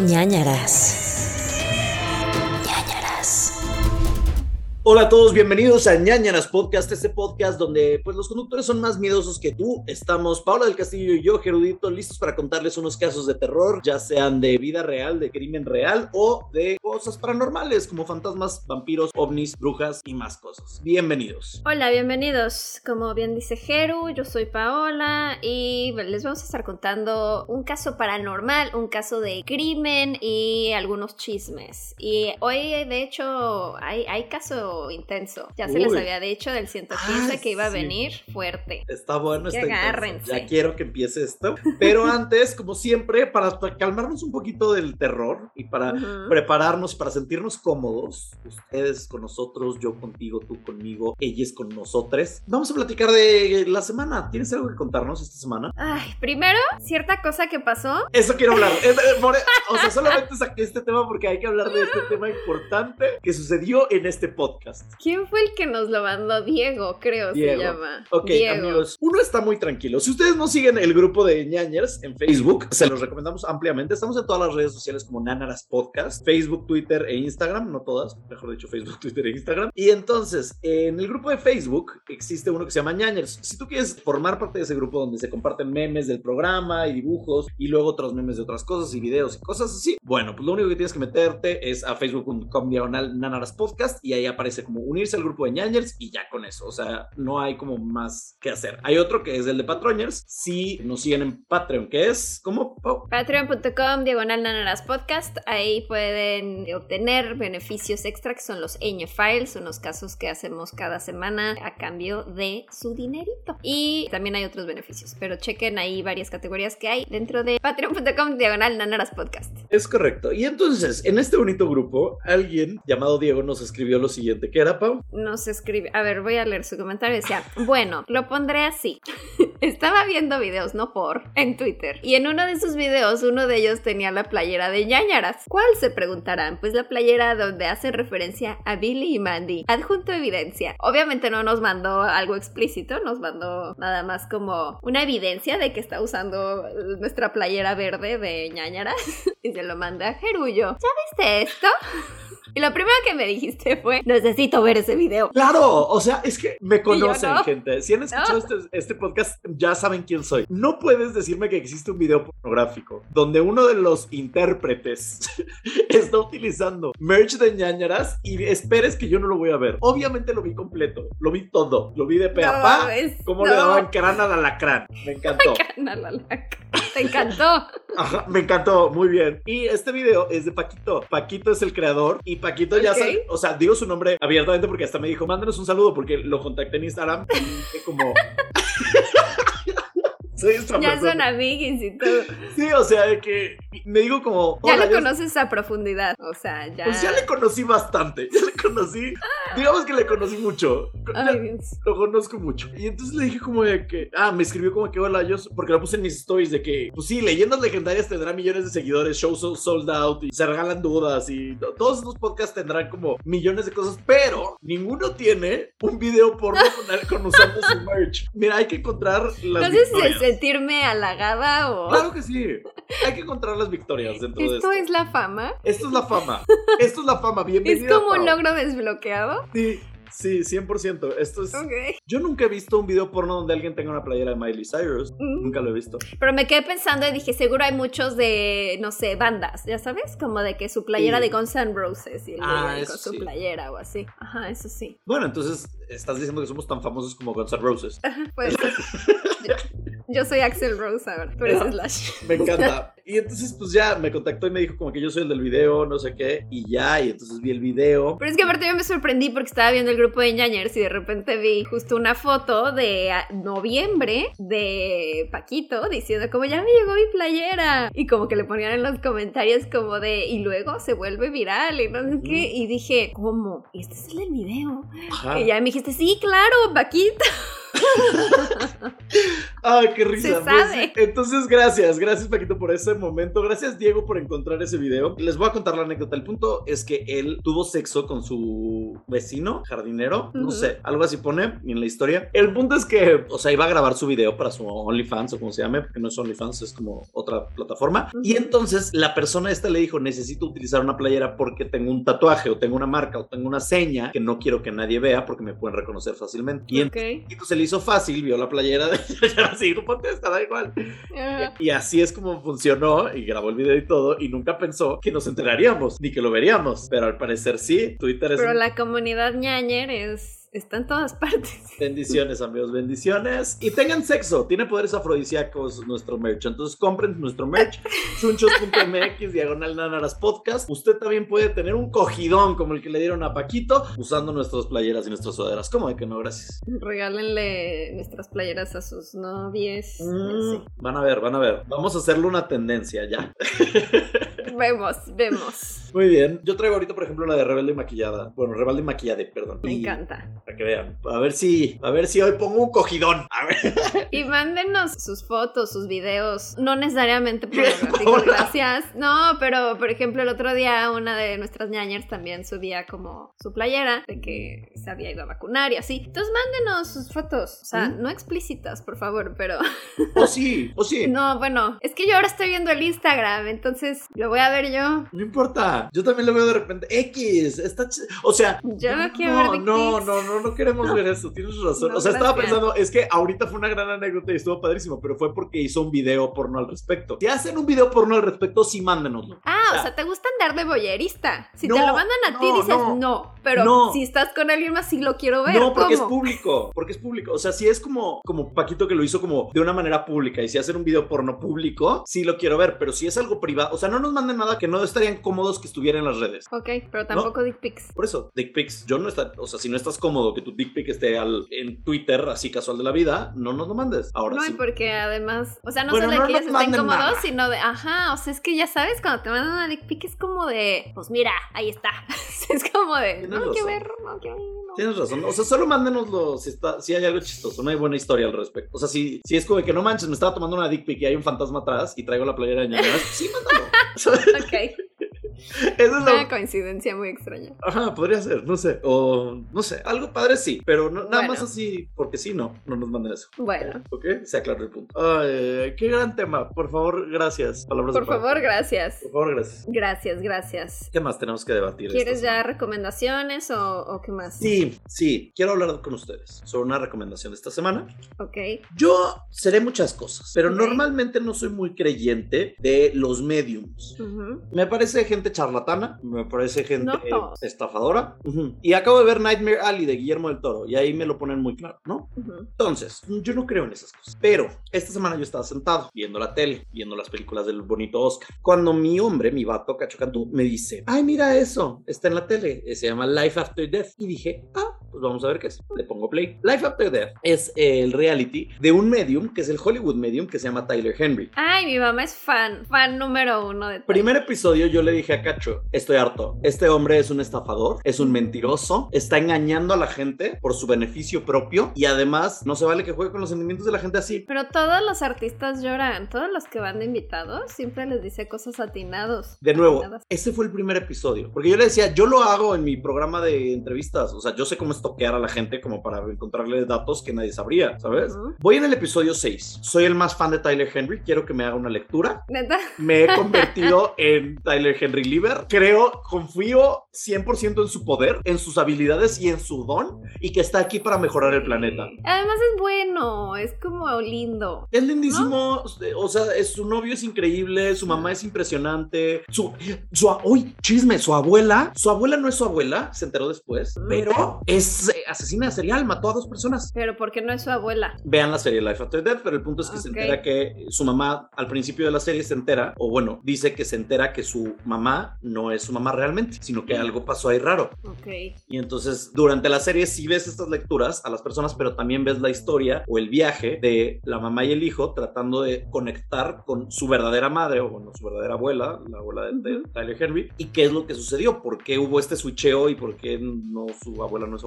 ñañaras. Hola a todos, bienvenidos a ñañaras Podcast, este podcast donde pues los conductores son más miedosos que tú. Estamos Paula del Castillo y yo, Gerudito, listos para contarles unos casos de terror, ya sean de vida real, de crimen real o de cosas paranormales como fantasmas, vampiros, ovnis, brujas y más cosas. Bienvenidos. Hola, bienvenidos. Como bien dice Geru, yo soy Paola y les vamos a estar contando un caso paranormal, un caso de crimen y algunos chismes. Y hoy, de hecho, hay, hay intenso. Ya se les había dicho del 115 Ah, que iba a sí. venir fuerte. Está bueno, Que está intenso. agárrense. Ya quiero que empiece esto. Pero antes, como siempre, para calmarnos un poquito del terror y para prepararnos, para sentirnos cómodos, ustedes con nosotros, yo contigo, tú conmigo, ellas con nosotros, vamos a platicar de la semana. ¿Tienes algo que contarnos esta semana? Ay, primero, cierta cosa que pasó. Eso quiero hablar. Eh, por- o sea, solamente saqué este tema porque hay que hablar de este tema importante que sucedió en este podcast. ¿Quién fue el que nos lo mandó? Diego, creo Diego. se llama. Ok, Diego. amigos, uno está muy tranquilo. Si ustedes no siguen el grupo de ñañers en Facebook, se los recomendamos ampliamente. Estamos en todas las redes sociales como Nanaras Podcast, Facebook, Twitter e Instagram, no todas, mejor dicho, Facebook, Twitter e Instagram. Y entonces, en el grupo de Facebook existe uno que se llama ñañers. Si tú quieres formar parte de ese grupo donde se comparten memes del programa y dibujos y luego otros memes de otras cosas y videos y cosas así, bueno, pues lo único que tienes que meterte es a facebook.com diagonal Nanaras Podcast y ahí aparece como unirse al grupo de ñañers y ya con eso. O sea, no hay como más que hacer. Hay otro que es el de Patroñers. Si nos siguen en Patreon, que es como? Patreon.com, diagonal nanaras podcast. Ahí pueden obtener beneficios extra que son los Eñe Files, unos casos que hacemos cada semana a cambio de su dinerito. Y también hay otros beneficios, pero chequen ahí varias categorías que hay dentro de patreon.com, diagonal nanaras podcast. Es correcto. Y entonces, en este bonito grupo, alguien llamado Diego nos escribió lo siguiente. ¿Qué era, Pau? Nos escribe, a ver, voy a leer su comentario. Decía, bueno, lo pondré así. Estaba viendo videos, no por, en Twitter. Y en uno de sus videos, uno de ellos tenía la playera de ñañaras. ¿Cuál se preguntarán? Pues la playera donde hacen referencia a Billy y Mandy. Adjunto evidencia. Obviamente no nos mandó algo explícito, nos mandó nada más como una evidencia de que está usando nuestra playera verde de ñañaras. Y se lo mandé a Gerullo. ¿Ya viste esto? Y lo primero que me dijiste fue, necesito ver ese video. Claro, o sea, es que me conocen, no. gente. Si han escuchado No. este, este podcast, ya saben quién soy. No puedes decirme que existe un video pornográfico donde uno de los intérpretes está utilizando merch de ñañaras y esperes que yo no lo voy a ver. Obviamente lo vi completo, lo vi todo, lo vi de pe a pa. Cómo le daban crán al alacrán. Me encantó. Canal a la ca- Te encantó. Ajá, me encantó, muy bien. Y este video es de Paquito. Paquito es el creador y Paquito ya sabe, o sea, digo su nombre abiertamente porque hasta me dijo, mándanos un saludo porque lo contacté en Instagram y como... Soy esta Ya persona. son amiguis y todo. Sí, o sea, de que me digo como... Ya "Hola, lo yo- conoces a profundidad. O sea, ya. Pues ya le conocí bastante, ya le conocí, digamos que le conocí mucho. Ay, lo conozco mucho. Y entonces le dije como de que, ah, me escribió como que hola, yo, porque lo puse en mis stories de que, pues sí, leyendas legendarias tendrán millones de seguidores, shows so- sold out y se regalan dudas y to- todos estos podcasts tendrán como millones de cosas, pero ninguno tiene un video porno con, con usando su merch. Mira, hay que encontrar las si victorias. sentirme halagada o. Claro que sí. Hay que encontrar las victorias dentro de Esto esto. es la fama. Esto es la fama. Esto es la fama. Es Bienvenida. como un logro desbloqueado. Sí, sí, 100%. Esto es. Yo nunca he visto un video porno donde alguien tenga una playera de Miley Cyrus. Mm. Nunca lo he visto. Pero me quedé pensando y dije, seguro hay muchos de, no sé, bandas, ¿ya sabes? Como de que su playera Sí. de Guns N' Roses y el Ah, con su sí. playera o así. Ajá, eso sí. Bueno, entonces estás diciendo que somos tan famosos como Guns N' Roses. Puede ser. yo, soy Axel Rose ahora, tú eres Slash. Me encanta. Y entonces, pues ya me contactó y me dijo como que yo soy el del video, no sé qué. Y ya, y entonces vi el video. Pero es que aparte yo me sorprendí porque estaba viendo el grupo de ñañers y de repente vi justo una foto de ah, noviembre de Paquito diciendo como ya me llegó mi playera y como que le ponían en los comentarios como de y luego se vuelve viral y no sé qué y dije ¿cómo? ¿Este es el del video? Ajá. Y ya me dijiste sí claro Paquito Ay, qué risa. Se Pues, entonces, gracias, gracias Paquito por ese momento. Gracias, Diego, por encontrar ese video. Les voy a contar la anécdota. El punto es que él tuvo sexo con su vecino, jardinero, no sé, algo así pone en la historia. El punto es que, o sea, iba a grabar su video para su OnlyFans o como se llame, porque no es OnlyFans, es como otra plataforma. Y entonces la persona esta le dijo, necesito utilizar una playera porque tengo un tatuaje o tengo una marca o tengo una seña que no quiero que nadie vea porque me pueden reconocer fácilmente. Y entonces le hizo fácil, vio la playera de así, no ponte esta, da igual. Ajá. Y así es como funcionó y grabó el video y todo y nunca pensó que nos enteraríamos ni que lo veríamos. Pero al parecer sí, Twitter es... Pero un- la comunidad ñañer es, está en todas partes. Bendiciones amigos, bendiciones. Y tengan sexo, tiene poderes afrodisíacos nuestro merch. Entonces compren nuestro merch, chunchos.mx, diagonal nanaras podcast. Usted también puede tener un cogidón como el que le dieron a Paquito usando nuestras playeras y nuestras sudaderas. ¿Cómo de que no? Gracias. Regálenle nuestras playeras a sus novies. Mm, van a ver, van a ver. Vamos a hacerle una tendencia ya. Vemos, vemos. Muy bien. Yo traigo ahorita, por ejemplo, la de Rebelde Maquillada. Bueno, Rebelde Maquillade, perdón. Me Y- encanta. Para que vean. A ver si, a ver si hoy pongo un cogidón. A ver. Y mándenos sus fotos, sus videos. No necesariamente pornográficos, Hola. gracias. No, pero por ejemplo, el otro día una de nuestras ñañers también subía como su playera de que se había ido a vacunar y así. Entonces mándenos sus fotos. O sea, ¿Mm? no explícitas, por favor, pero. O sí, o sí. No, bueno, es que yo ahora estoy viendo el Instagram, entonces lo voy a ver yo. No importa, yo también lo veo de repente. X, está ch- O sea, Yo no quiero no, ver no, pics. no, no, no queremos ver eso, tienes razón. No, o sea, estaba pensando, es que ahorita fue una gran anécdota y estuvo padrísimo, pero fue porque hizo un video porno al respecto. Si hacen un video porno al respecto, sí mándenoslo. Ah, O o sea, ¿te gusta andar de boyerista? Si No, te lo mandan a ti, dices no. Pero si estás con alguien más, sí lo quiero ver. No, porque es público, porque es público. O sea, si es como, como Paquito que lo hizo como de una manera pública y si hacen un video porno público, sí lo quiero ver, pero si es algo privado, o sea, no nos manden nada que no estarían cómodos que estuviera en las redes. Ok, pero tampoco dick pics. Por eso, dick pics, yo no está, o sea, si no estás cómodo que tu dick pic esté al, en Twitter, así casual de la vida, no nos lo mandes. Ahora No, sí. porque además, o sea, no Bueno, solo no de que ellos estén cómodos, nada. sino de, ajá, o sea, es que ya sabes, cuando te mandan una dick pic es como de, pues mira, ahí está. es como de, no quiero ver, no quiero ver. Tienes razón, o sea, solo mándenoslo si, está, si hay algo chistoso, no hay buena historia al respecto. O sea, si, si es como de que no manches, me estaba tomando una dick pic y hay un fantasma atrás y traigo la playera de ñañaras, sí, mándalo. Ok, Es una coincidencia muy extraña. Ajá, podría ser, no sé. O no sé, algo padre sí, pero no- nada Bueno. más así, porque sí, no, no nos manden eso. Bueno, ¿Ok? Se aclaró el punto. Ay, qué gran tema. Por favor, gracias. Palabras por favor, gracias. Por favor, gracias. Gracias, gracias. ¿Qué más tenemos que debatir? ¿Quieres ya recomendaciones o, o qué más? Sí, sí. Quiero hablar con ustedes sobre una recomendación de esta semana. Ok. Yo seré muchas cosas, pero Ok. normalmente no soy muy creyente de los mediums. Ujú. Me parece gente charlatana, me parece gente No estafadora. Ujú. Y acabo de ver Nightmare Alley de Guillermo del Toro y ahí me lo ponen muy claro, ¿no? Ujú. Entonces, yo no creo en esas cosas. Pero esta semana yo estaba sentado viendo la tele, viendo las películas del bonito Oscar. Cuando mi hombre, mi vato Cachocantú, me dice, ay, mira eso, está en la tele, se llama Life After Death. Y dije, ah, pues vamos a ver qué es. Le pongo play. Life After Death es el reality de un medium, que es el Hollywood medium, que se llama Tyler Henry. Ay, mi mamá es fan, fan número uno de Primer episodio yo le dije a Cacho, estoy harto, este hombre es un estafador, es un mentiroso, está engañando a la gente por su beneficio propio y además no se vale que juegue con los sentimientos de la gente así. Pero todos los artistas lloran, todos los que van de invitados siempre les dice cosas atinados. De nuevo, Atinadas. ese fue el primer episodio, porque yo le decía, yo lo hago en mi programa de entrevistas, o sea, yo sé cómo estoquear a la gente como para encontrarle datos que nadie sabría, ¿sabes? Voy en el episodio 6, soy el más fan de Tyler Henry, quiero que me haga una lectura, Neta. me he convertido en Tyler Henry Lieber. Creo, confío 100% en su poder, en sus habilidades y en su don, y que está aquí para mejorar el planeta. Además es bueno, es como lindo. Es lindísimo, o sea, es- su novio es increíble, su mamá es impresionante, su, su, uy, chisme, su abuela, su abuela no es su abuela, se enteró después, Mm. pero es eh, asesina serial, mató a dos personas. Pero porque no es su abuela. Vean la serie Life After Death, pero el punto es que se entera que su mamá, al principio de la serie, se entera, o bueno, dice que se entera que su mamá no es su mamá realmente, sino que algo pasó ahí raro. Ok. Y entonces, durante la serie, sí ves estas lecturas a las personas, pero también ves la historia o el viaje de la mamá y el hijo tratando de conectar con su verdadera madre, o bueno, su verdadera abuela, la abuela de, de. Tyler Henry, y qué es lo que sucedió, por qué hubo este switcheo y por qué no su abuela no es su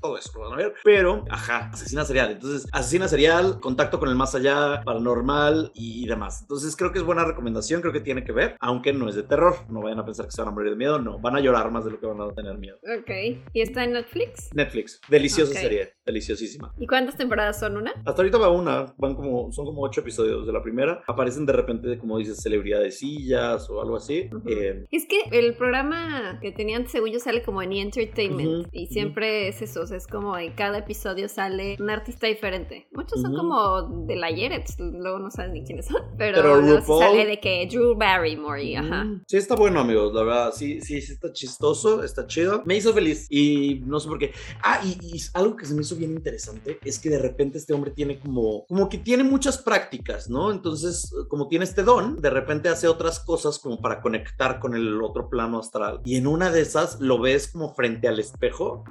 todo eso lo van a ver. Pero, ajá, asesina serial. Entonces, asesina serial, contacto con el más allá, paranormal y, demás. Entonces, creo que es buena recomendación, creo que tiene que ver, aunque no es de terror. No vayan a pensar que se van a morir de miedo, no. Van a llorar más de lo que van a tener miedo. Ok. ¿Y está en Netflix? Netflix. Deliciosa serie, deliciosísima. ¿Y cuántas temporadas son una? Hasta ahorita va una, van como, son como ocho episodios de la primera. Aparecen de repente, como dices, celebridades sillas o algo así. Eh, es que el programa que tenían según yo sale como en E! Entertainment y siempre es eso, es como en cada episodio sale un artista diferente. Muchos son como de la ayer, luego no saben ni quiénes son, pero, sale de que Drew Barrymore y ajá. Sí, está bueno, amigos, la verdad, sí, sí, sí, está chistoso, está chido. Me hizo feliz y no sé por qué. Ah, y, y algo que se me hizo bien interesante es que de repente este hombre tiene como, como que tiene muchas prácticas, ¿no? Entonces, como tiene este don, de repente hace otras cosas como para conectar con el otro plano astral. Y en una de esas lo ves como frente al espejo,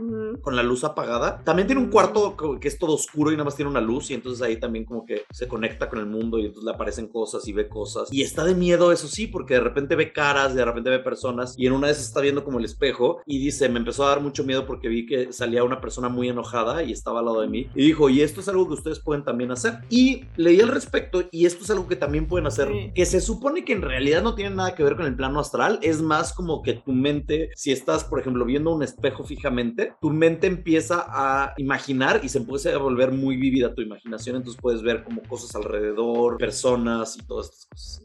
con la luz apagada. También tiene un cuarto que es todo oscuro y nada más tiene una luz y entonces ahí también como que se conecta con el mundo y entonces le aparecen cosas y ve cosas. Y está de miedo, eso sí, porque de repente ve caras, de repente ve personas y en una de esas está viendo como el espejo y dice, me empezó a dar mucho miedo porque vi que salía una persona muy enojada y estaba al lado de mí. Y dijo, y esto es algo que ustedes pueden también hacer. Y leí al respecto y esto es algo que también pueden hacer, que se supone que en realidad no tiene nada que ver con el plano astral, es más como que tu mente, si estás, por ejemplo, viendo un espejo fijamente, tu mente empieza a imaginar y se empieza a volver muy vívida tu imaginación, entonces puedes ver como cosas alrededor, personas y todas estas cosas.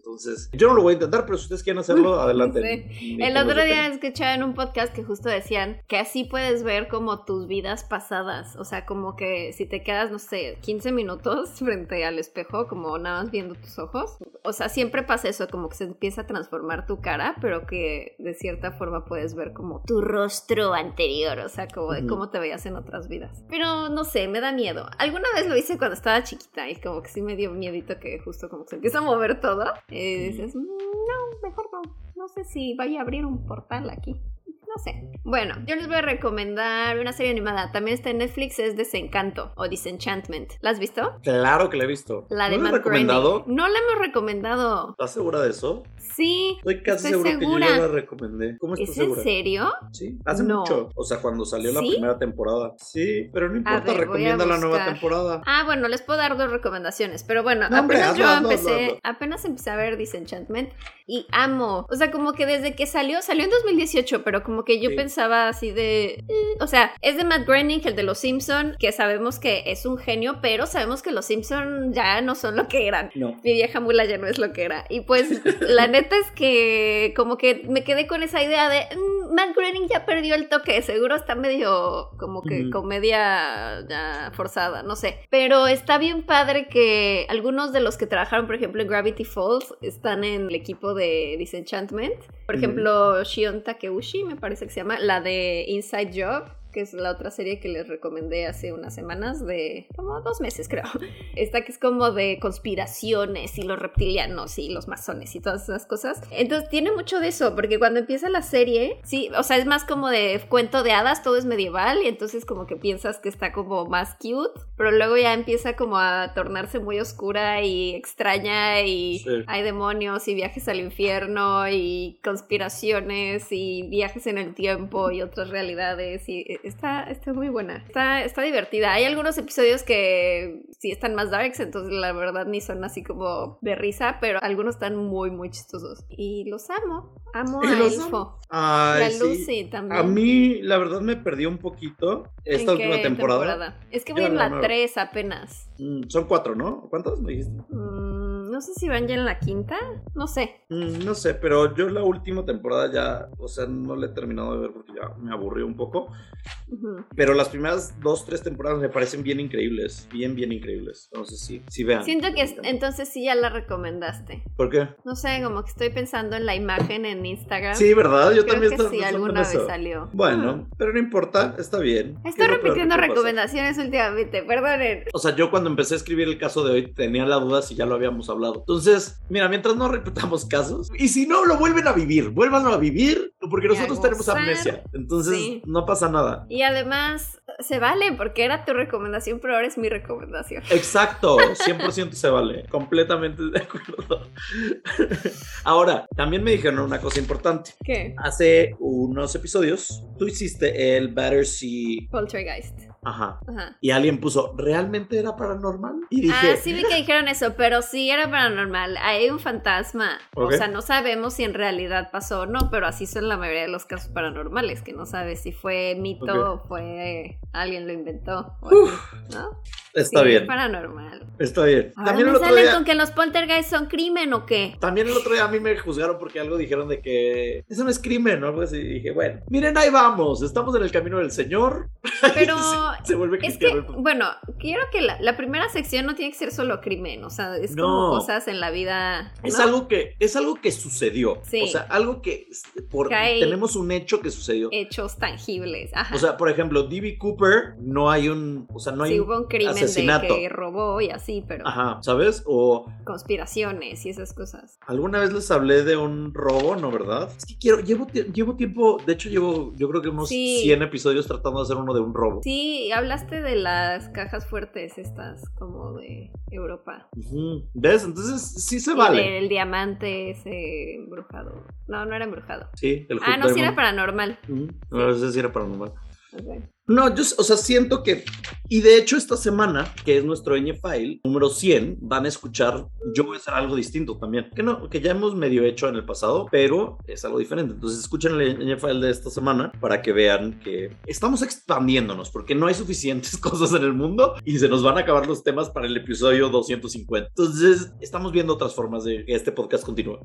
Yo no lo voy a intentar, pero si ustedes quieren hacerlo, adelante. El otro día escuchaba en un podcast que justo decían que así puedes ver como tus vidas pasadas, o sea, como que si te quedas, no sé, 15 minutos frente al espejo, como nada más viendo tus ojos, o sea, siempre pasa eso, como que se empieza a transformar tu cara, pero que de cierta forma puedes ver como tu rostro anterior, o sea, como de cómo te veías en otras vidas. Pero no sé, me da miedo. Alguna vez lo hice cuando estaba chiquita y como que sí me dio miedito que justo como se empieza a mover todo. Y dices, mm, no, mejor no. No sé si vaya a abrir un portal aquí. No sé. Bueno, yo les voy a recomendar una serie animada. También está en Netflix, es Desencanto o Disenchantment. ¿La has visto? Claro que la he visto. La de ¿No la recomendado? No la hemos recomendado. ¿Estás segura de eso? Sí. Estoy casi segura, que yo ya la recomendé. ¿Cómo estás ¿Es segura? en serio? Sí, hace mucho. O sea, cuando salió la primera temporada. Sí, pero no importa, recomienda la nueva temporada. Ah, bueno, les puedo dar dos recomendaciones. Pero bueno, apenas yo empecé, apenas empecé a ver Disenchantment y amo. O sea, como que desde que salió, salió en 2018, pero como que yo pensaba así de. Eh", o sea, es de Matt Groening, el de Los Simpson, que sabemos que es un genio, pero sabemos que Los Simpson ya no son lo que eran. No. Mi vieja mula ya no es lo que era. Y pues, la neta es que como que me quedé con esa idea de mm, Matt Groening ya perdió el toque. Seguro está medio como que comedia ya forzada, no sé. Pero está bien padre que algunos de los que trabajaron, por ejemplo, en Gravity Falls están en el equipo de Disenchantment. Por ejemplo, Shion Takeuchi, me parece que se llama, la de Inside Job que es la otra serie que les recomendé hace unas semanas, de como dos meses creo. Esta que es como de conspiraciones y los reptilianos y los masones y todas esas cosas. Entonces tiene mucho de eso, porque cuando empieza la serie, sí, o sea, es más como de cuento de hadas, todo es medieval y entonces como que piensas que está como más cute, pero luego ya empieza como a tornarse muy oscura y extraña y hay demonios y viajes al infierno y conspiraciones y viajes en el tiempo y otras realidades y está, está muy buena. Está, está divertida. Hay algunos episodios que sí están más darks, entonces la verdad ni son así como de risa, pero algunos están muy, muy chistosos. Y los amo. Amo a Elfo. Ay, la Lucy también. A mí, la verdad, me perdió un poquito esta última temporada? Es que voy en la 3 apenas. Mm, son cuatro, ¿no? ¿Cuántos me dijiste? Mm, no sé si van ya en la quinta, no sé. Mm, no sé, pero yo la última temporada ya, o sea, no la he terminado de ver porque ya me aburrió un poco. Pero las primeras dos, tres temporadas me parecen bien increíbles, bien, bien increíbles. Entonces sí, sí vean. Siento que entonces sí ya la recomendaste. ¿Por qué? No sé, como que estoy pensando en la imagen en Instagram. Sí, ¿verdad? Yo Creo también que sí, alguna vez salió. Bueno, pero no importa, está bien. Estoy repitiendo recomendaciones últimamente, perdonen. O sea, yo cuando empecé a escribir el caso de hoy tenía la duda si ya lo habíamos hablado. Entonces, mira, mientras no repitamos casos, y si no, lo vuelven a vivir, vuélvanlo a vivir, porque nosotros tenemos amnesia. Entonces, no pasa nada. Y además, se vale porque era tu recomendación, pero ahora es mi recomendación. Exacto, 100% se vale, completamente de acuerdo. Ahora, también me dijeron una cosa importante. ¿Qué? Hace unos episodios, tú hiciste el Battersea Poltergeist. Ajá. Ajá. Y alguien puso, ¿realmente era paranormal? Y dije, Ah, sí vi que dijeron eso, pero sí era paranormal. Hay un fantasma. O sea, no sabemos si en realidad pasó o no, pero así son la mayoría de los casos paranormales, que no sabes si fue mito o fue alguien lo inventó. o así, ¿no? Está Sí, bien, paranormal. está bien. Ahora También me el otro salen día... con que los poltergeist son crimen o qué. También el otro día a mí me juzgaron porque algo dijeron de que eso no es crimen o algo así. Y dije, bueno, miren, ahí vamos, estamos en el camino del Señor. Pero se, se vuelve Es que, bueno, quiero que la, la primera sección no tiene que ser solo crimen, o sea, es No. como cosas en la vida. Es algo que es algo que sucedió. Sí. O sea, algo que por, Que tenemos un hecho que sucedió. Hechos tangibles. Ajá. O sea, por ejemplo, D.B. Cooper no hay un, o sea, no hay sí, hubo un crimen asesinato. de que robó y así, pero Ajá, ¿sabes? O conspiraciones y esas cosas. alguna vez les hablé de un robo, ¿no verdad? Es que quiero llevo llevo tiempo, de hecho llevo yo creo que unos Sí. 100 episodios tratando de hacer uno de un robo. Sí, hablaste de las cajas fuertes estas, como de Europa. ¿Ves? Entonces sí se Y vale. del diamante ese embrujado. No, no era embrujado. Sí, el Ah, no, sí era paranormal. Ujú. No, a veces sí era paranormal. Ok. No, yo, o sea, siento que, y de hecho esta semana, que es nuestro ñ file número 100, van a escuchar, yo voy a hacer algo distinto también, que no, que ya hemos medio hecho en el pasado, pero es algo diferente. Entonces escuchen el ñ file de esta semana para que vean que estamos expandiéndonos, porque no hay suficientes cosas en el mundo y se nos van a acabar los temas para el episodio 250. Entonces estamos viendo otras formas de que este podcast continúe.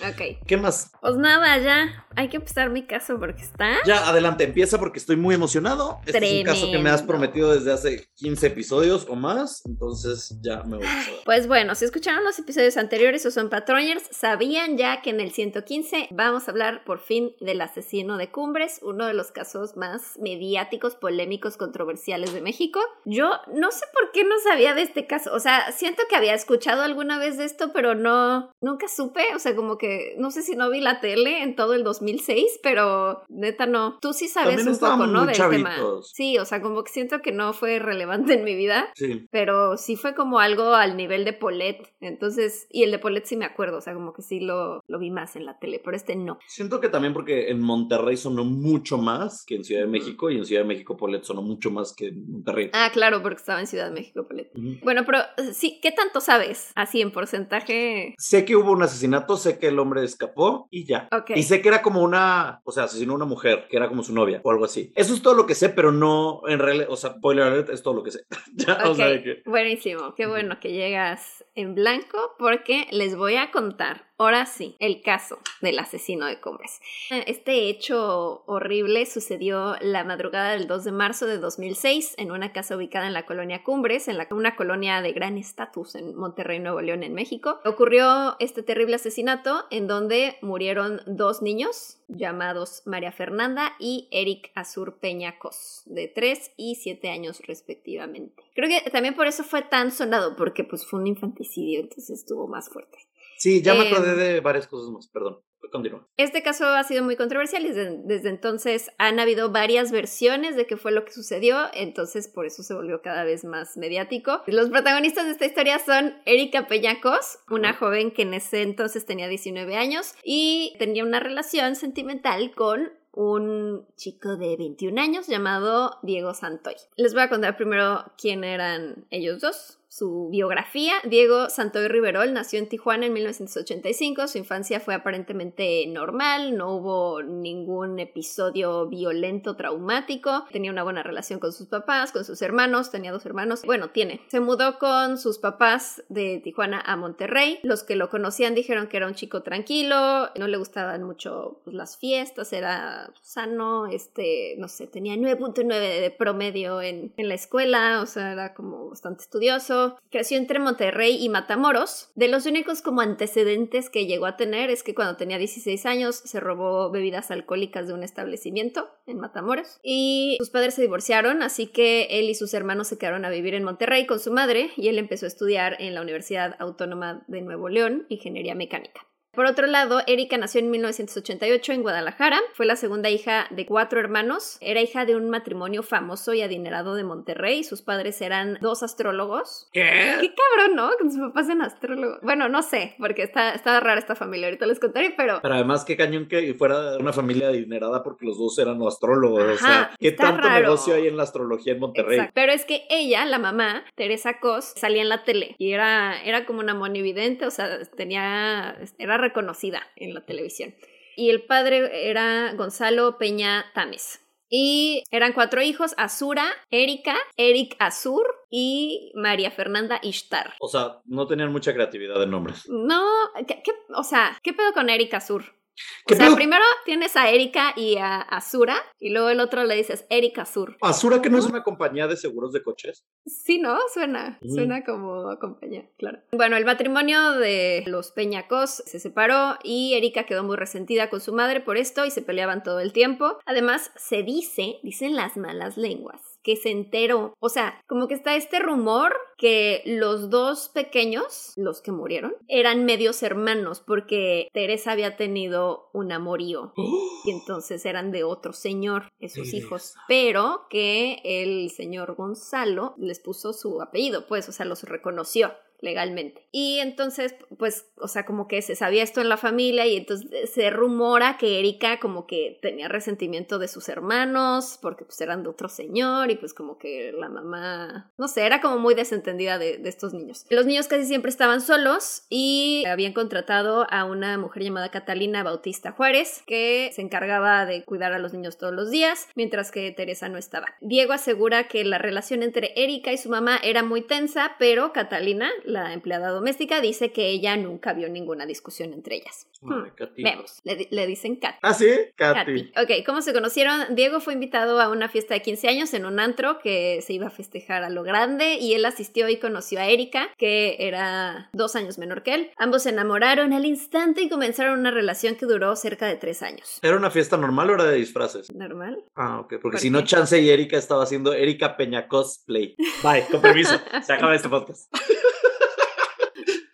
Ok. ¿Qué más? Pues nada, ya. Hay que empezar mi caso porque está. Ya, adelante, empieza porque estoy muy emocionado. Este es un caso que me has Tremendo. prometido desde hace 15 episodios o más, entonces ya me voy a. Pues bueno, si escucharon los episodios anteriores o son patroners, sabían ya que en el 115 vamos a hablar por fin del asesino de Cumbres, uno de los casos más mediáticos, polémicos, controversiales de México. Yo no sé por qué no sabía de este caso, o sea, siento que había escuchado alguna vez de esto, pero no, nunca supe, o sea, como que no sé si no vi la tele en todo el 2006, pero neta no. Tú sí sabes También un poco, ¿no? Del tema. Sí, o sea, como que siento que no fue relevante en mi vida. Sí. Pero sí fue como algo al nivel de Polet. Entonces, y el de Polet sí me acuerdo, o sea, como que sí lo, lo vi más en la tele, pero este no. Siento que también porque en Monterrey sonó mucho más que en Ciudad de México y en Ciudad de México Polet sonó mucho más que en Monterrey. Ah, claro, porque estaba en Ciudad de México, Polet. Bueno, pero eh, sí, ¿qué tanto sabes? Así en porcentaje. Sé que hubo un asesinato, sé que el hombre escapó y ya. Y sé que era como una, o sea, asesinó a una mujer, que era como su novia o algo así. Eso es todo lo que sé, pero no en realidad, o sea, spoiler alert, es todo lo que sé. ya, o Ok, sea, de que... buenísimo. Qué bueno que llegas en blanco porque les voy a contar, ahora sí, el caso del asesino de Cumbres. Este hecho horrible sucedió la madrugada del 2 de marzo de 2006 en una casa ubicada en la colonia Cumbres, en una colonia de gran estatus en Monterrey, Nuevo León, en México. Ocurrió este terrible asesinato en donde murieron dos niños llamados María Fernanda y Eric Azur Peñacos, de 3 y 7 años respectivamente. Creo que también por eso fue tan sonado, porque pues fue un infanticidio, entonces estuvo más fuerte. Sí, ya me Em, acordé de varias cosas más, perdón. Continúa. Este caso ha sido muy controversial y desde, desde entonces han habido varias versiones de qué fue lo que sucedió, entonces por eso se volvió cada vez más mediático. Los protagonistas de esta historia son Erika Peñacos, una joven que en ese entonces tenía 19 años y tenía una relación sentimental con un chico de 21 años llamado Diego Santoy. Les voy a contar primero quién eran ellos dos. Su biografía, Diego Santoy Riverol nació en Tijuana en 1985, su infancia fue aparentemente normal, no hubo ningún episodio violento, traumático, tenía una buena relación con sus papás, con sus hermanos, tenía dos hermanos, bueno, tiene. Se mudó con sus papás de Tijuana a Monterrey, los que lo conocían dijeron que era un chico tranquilo, no le gustaban mucho pues, las fiestas, era sano, este, no sé, tenía 9.9 de promedio en, en la escuela, o sea, era como bastante estudioso. Creció entre Monterrey y Matamoros. De los únicos como antecedentes que llegó a tener es que cuando tenía 16 años se robó bebidas alcohólicas de un establecimiento en Matamoros y sus padres se divorciaron, así que él y sus hermanos se quedaron a vivir en Monterrey con su madre y él empezó a estudiar en la Universidad Autónoma de Nuevo León, Ingeniería Mecánica. Por otro lado, Erika nació en 1988 en Guadalajara. Fue la segunda hija de cuatro hermanos. Era hija de un matrimonio famoso y adinerado de Monterrey. Sus padres eran dos astrólogos. ¿Qué? Qué cabrón, ¿no? Que sus papás sean astrólogos. Bueno, no sé, porque está, está rara esta familia. Ahorita les contaré, pero Pero además, qué cañón que fuera una familia adinerada porque los dos eran astrólogos. o Ajá, sea, ¿qué tanto raro. negocio hay en la astrología en Monterrey? Exacto. Pero es que ella, la mamá, Teresa Cos, salía en la tele y era, era como una monividente, o sea, tenía, era reconocida en la televisión. Y el padre era Gonzalo Peña Tames. Y eran cuatro hijos, Azura, Erika, Eric Azur y María Fernanda Ishtar. O sea, no tenían mucha creatividad de nombres. No, ¿qué, qué- o sea, ¿qué pedo con Erika Azur? O ¿Qué sea, primero tienes a Erika y a Azura y luego el otro le dices Erika Azur. Asura, que no es una compañía de seguros de coches. Sí, ¿no? Suena, Mm. suena como compañía, claro. Bueno, el matrimonio de los Peñacos se separó y Erika quedó muy resentida con su madre por esto y se peleaban todo el tiempo. Además, se dice, dicen las malas lenguas, que se enteró, o sea, como que está este rumor que los dos pequeños, los que murieron, eran medios hermanos porque Teresa había tenido un amorío y entonces eran de otro señor, esos Teresa. hijos, pero que el señor Gonzalo les puso su apellido, pues, o sea, los reconoció legalmente. Y entonces, pues, o sea, como que se sabía esto en la familia y entonces se rumora que Erika como que tenía resentimiento de sus hermanos porque pues eran de otro señor y pues como que la mamá, no sé, era como muy desentendida de, de estos niños. Los niños casi siempre estaban solos y habían contratado a una mujer llamada Catalina Bautista Juárez que se encargaba de cuidar a los niños todos los días mientras que Teresa no estaba. Diego asegura que la relación entre Erika y su mamá era muy tensa, pero Catalina, la empleada doméstica, dice que ella nunca vio ninguna discusión entre ellas. Hmm, Katy. Vemos, le, le dicen Kat. Ah, sí, Katy. Katy. Ok, ¿cómo se conocieron? Diego fue invitado a una fiesta de 15 años en un antro que se iba a festejar a lo grande y él asistió y conoció a Erika, que era dos años menor que él. Ambos se enamoraron al instante y comenzaron una relación que duró cerca de tres años. ¿Era una fiesta normal o era de disfraces? ¿Normal? Ah, ok, porque ¿Por si qué? no, Chance y Erika estaba haciendo Erika Peña Cosplay. Bye, con permiso. Se acaba este podcast.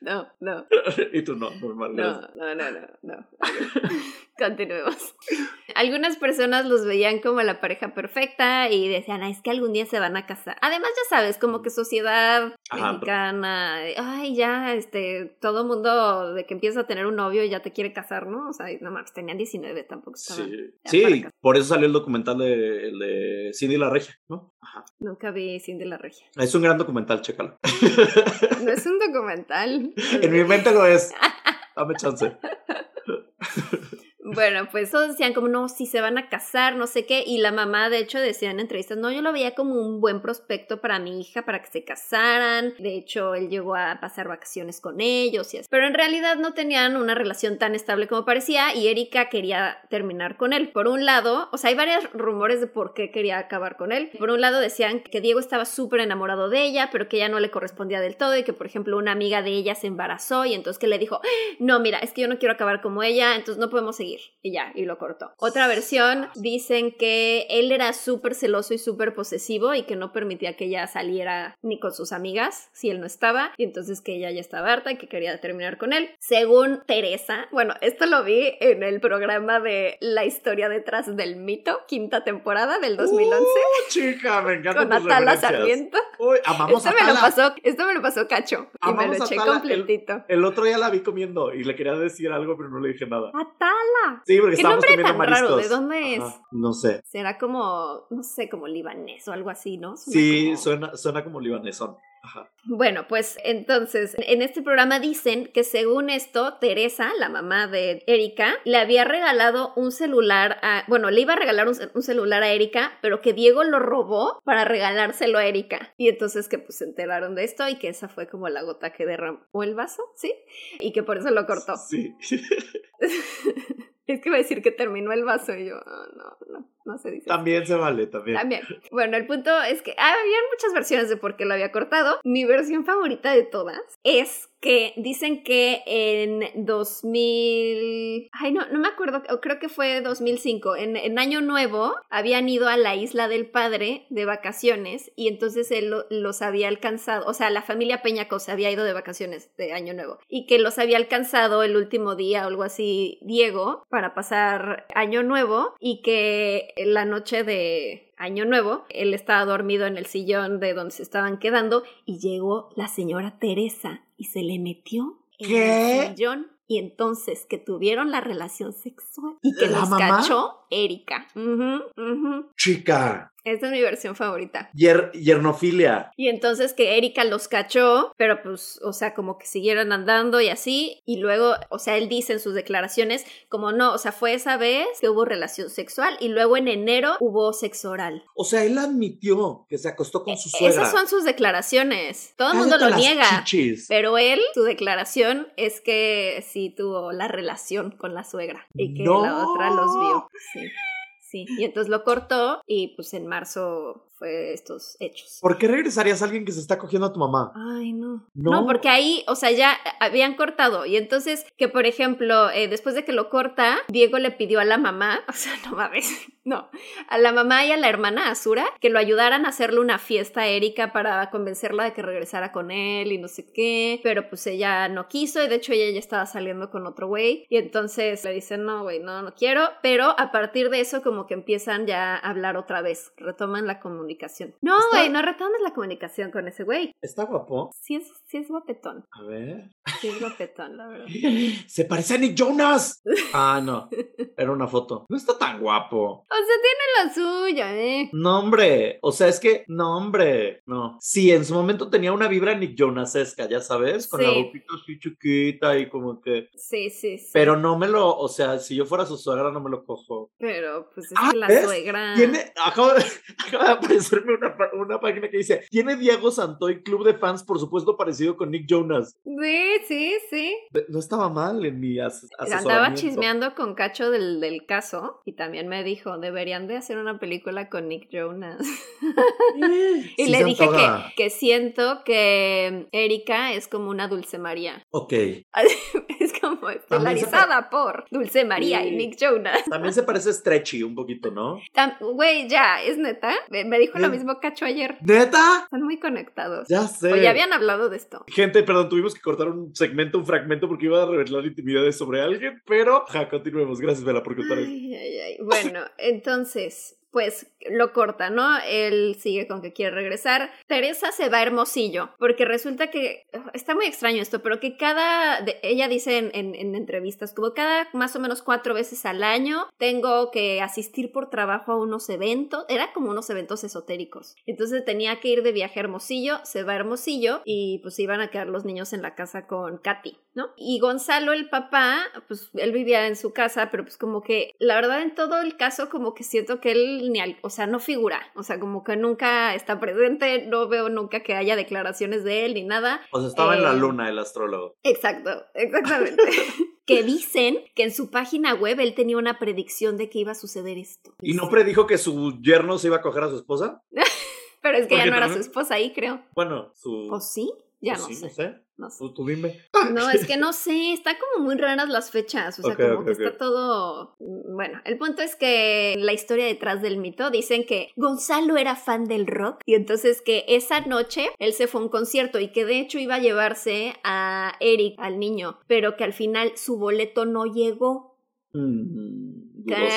No, no, y tú no, normal. no, no, no, no, no. Continuemos. Algunas personas los veían como la pareja perfecta y decían, "Ay, es que algún día se van a casar. Además, ya sabes, como que sociedad Ajá, mexicana, de, ay, ya, este, todo mundo de que empieza a tener un novio ya te quiere casar, ¿no? O sea, no mames, tenían 19, tampoco estaban. Sí, sí por eso salió el documental de, el de Cindy la Regia, ¿no? Ajá. Nunca vi Cindy la Regia. Es un gran documental, chécalo. No es un documental. en mi mente lo es. Dame chance. Bueno, pues todos decían como, no, si se van a casar, no sé qué, y la mamá de hecho decía en entrevistas, no, yo lo veía como un buen prospecto para mi hija, para que se casaran, de hecho él llegó a pasar vacaciones con ellos y así, pero en realidad no tenían una relación tan estable como parecía y Erika quería terminar con él. Por un lado, o sea, hay varios rumores de por qué quería acabar con él. Por un lado decían que Diego estaba súper enamorado de ella, pero que ella no le correspondía del todo y que, por ejemplo, una amiga de ella se embarazó y entonces que le dijo, no, mira, es que yo no quiero acabar como ella, entonces no podemos seguir. Y ya, y lo cortó. Otra versión dicen que él era súper celoso y súper posesivo y que no permitía que ella saliera ni con sus amigas si él no estaba, y entonces que ella ya estaba harta y que quería terminar con él. Según Teresa, bueno, esto lo vi en el programa de La historia detrás del mito, quinta temporada del 2011, Uh, chica, me encanta. con Atala Sarmiento. Uy, amamos Esto a me lo pasó, esto me lo pasó Cacho y me lo eché Atala, el- completito. El otro día la vi comiendo y le quería decir algo, pero no le dije nada. Atala. Sí, porque ¿Qué estábamos nombre comiendo tan raro? mariscos. ¿De dónde es? Ajá, No sé. Será como, no sé, como libanés o algo así, ¿no? Suena Sí, como- suena, suena como libanesón. Ajá. Bueno, pues entonces, en este programa dicen que según esto, Teresa, la mamá de Erika, le había regalado un celular a, bueno, le iba a regalar un, un celular a Erika, pero que Diego lo robó para regalárselo a Erika. Y entonces que pues se enteraron de esto y que esa fue como la gota que derramó el vaso, ¿sí? Y que por eso lo cortó. Sí. Es que iba a decir que terminó el vaso y yo, "Ah, no, no, no se dice. así". también se vale, también. También. Bueno, el punto es que había muchas versiones de por qué lo había cortado. Mi versión favorita de todas es que dicen que en 2000, ay no, no me acuerdo, creo que fue 2005, en, en Año Nuevo habían ido a la isla del padre de vacaciones y entonces él los había alcanzado, o sea, la familia Peñacos había ido de vacaciones de Año Nuevo y que los había alcanzado el último día o algo así Diego para pasar Año Nuevo y que la noche de Año Nuevo, él estaba dormido en el sillón de donde se estaban quedando y llegó la señora Teresa y se le metió en el sillón. Y entonces que tuvieron la relación sexual y que los cachó Erika. Chica, esta es mi versión favorita. yernofilia. Y entonces que Erika los cachó, pero pues, o sea, como que siguieron andando y así. Y luego, o sea, él dice en sus declaraciones, como no, o sea, fue esa vez que hubo relación sexual y luego en enero hubo sexo oral. O sea, él admitió que se acostó con e, su suegra. Esas son sus declaraciones. Todo el mundo lo niega. Pero él, su declaración es que sí tuvo la relación con la suegra y que la otra los vio. Sí. Sí, y entonces lo cortó y pues en marzo fue estos hechos. ¿Por qué regresarías a alguien que se está cogiendo a tu mamá? Ay, no. No, porque ahí, o sea, ya habían cortado. Y entonces, que por ejemplo, eh, después de que lo corta, Diego le pidió a la mamá, o sea, no mames, no, a la mamá y a la hermana Azura que lo ayudaran a hacerle una fiesta a Erika para convencerla de que regresara con él y no sé qué. Pero pues ella no quiso y de hecho ella ya estaba saliendo con otro güey. Y entonces le dicen, no, güey, no, no quiero. Pero a partir de eso, como que empiezan ya a hablar otra vez, retoman la comunicación no, güey, no retomes la comunicación con ese güey. ¿Está guapo? Sí es, sí es guapetón. A ver. Sí es guapetón, la verdad. Se parece a Nick Jonas. Ah, no. Era una foto. No está tan guapo. O sea, tiene la suya, ¿eh? No, hombre. O sea, es que, no, hombre. No. Sí, en su momento tenía una vibra Nick Jonasesca, ya sabes, con la boquita así chiquita y como que. Sí, sí, sí. Pero no me lo, o sea, si yo fuera su suegra, no me lo cojo. Pero, pues es ah, que la suegra. Tiene, acaba, acaba de hacerme una, una, página que dice, tiene Diego Santoy club de fans, por supuesto, parecido con Nick Jonas. Sí, sí, sí. No estaba mal en mi as Andaba chismeando con Cacho del, del, caso y también me dijo, deberían de hacer una película con Nick Jonas. y le dije que, que siento que Erika es como una Dulce María. Ok. es como estelarizada por Dulce María y Nick Jonas. También se parece Stretchy un poquito, ¿no? Güey, ya, es neta. Me dijo lo mismo Cacho ayer. ¿Neta? Están muy conectados. Ya sé. O ya habían hablado de esto. Gente, perdón, tuvimos que cortar un segmento, un fragmento porque iba a revelar intimidades sobre alguien, pero ja, continuemos. Gracias, Vela, por contar esto. Bueno, entonces, pues lo corta, ¿no? Él sigue con que quiere regresar. Teresa se va Hermosillo, porque resulta que está muy extraño esto, pero que cada, ella dice en, entrevistas, como cada más o menos cuatro veces al año tengo que asistir por trabajo a unos eventos, era como unos eventos esotéricos. Entonces tenía que ir de viaje a Hermosillo, se va a Hermosillo y pues iban a quedar los niños en la casa con Katy, ¿no? Y Gonzalo, el papá, pues él vivía en su casa, pero pues como que la verdad en todo el caso como que siento que él ni al, o sea, no figura, o sea, como que nunca está presente, no veo nunca que haya declaraciones de él ni nada. O sea, estaba en la eh, luna el astrólogo. Exacto, exactamente. que dicen que en su página web él tenía una predicción de que iba a suceder esto. ¿Y no predijo que su yerno se iba a coger a su esposa? Pero es que ya no era su esposa ahí, creo. Bueno, su... ¿O sí? Ya pues no, sé. no sé. Tú, dime. No, es que no sé, está como muy raras las fechas, o sea, como que está todo... Mm, bueno, el punto es que la historia detrás del mito dicen que Gonzalo era fan del rock y entonces que esa noche él se fue a un concierto y que de hecho iba a llevarse a Eric, al niño, pero que al final su boleto no llegó. Mm. ¿Qué?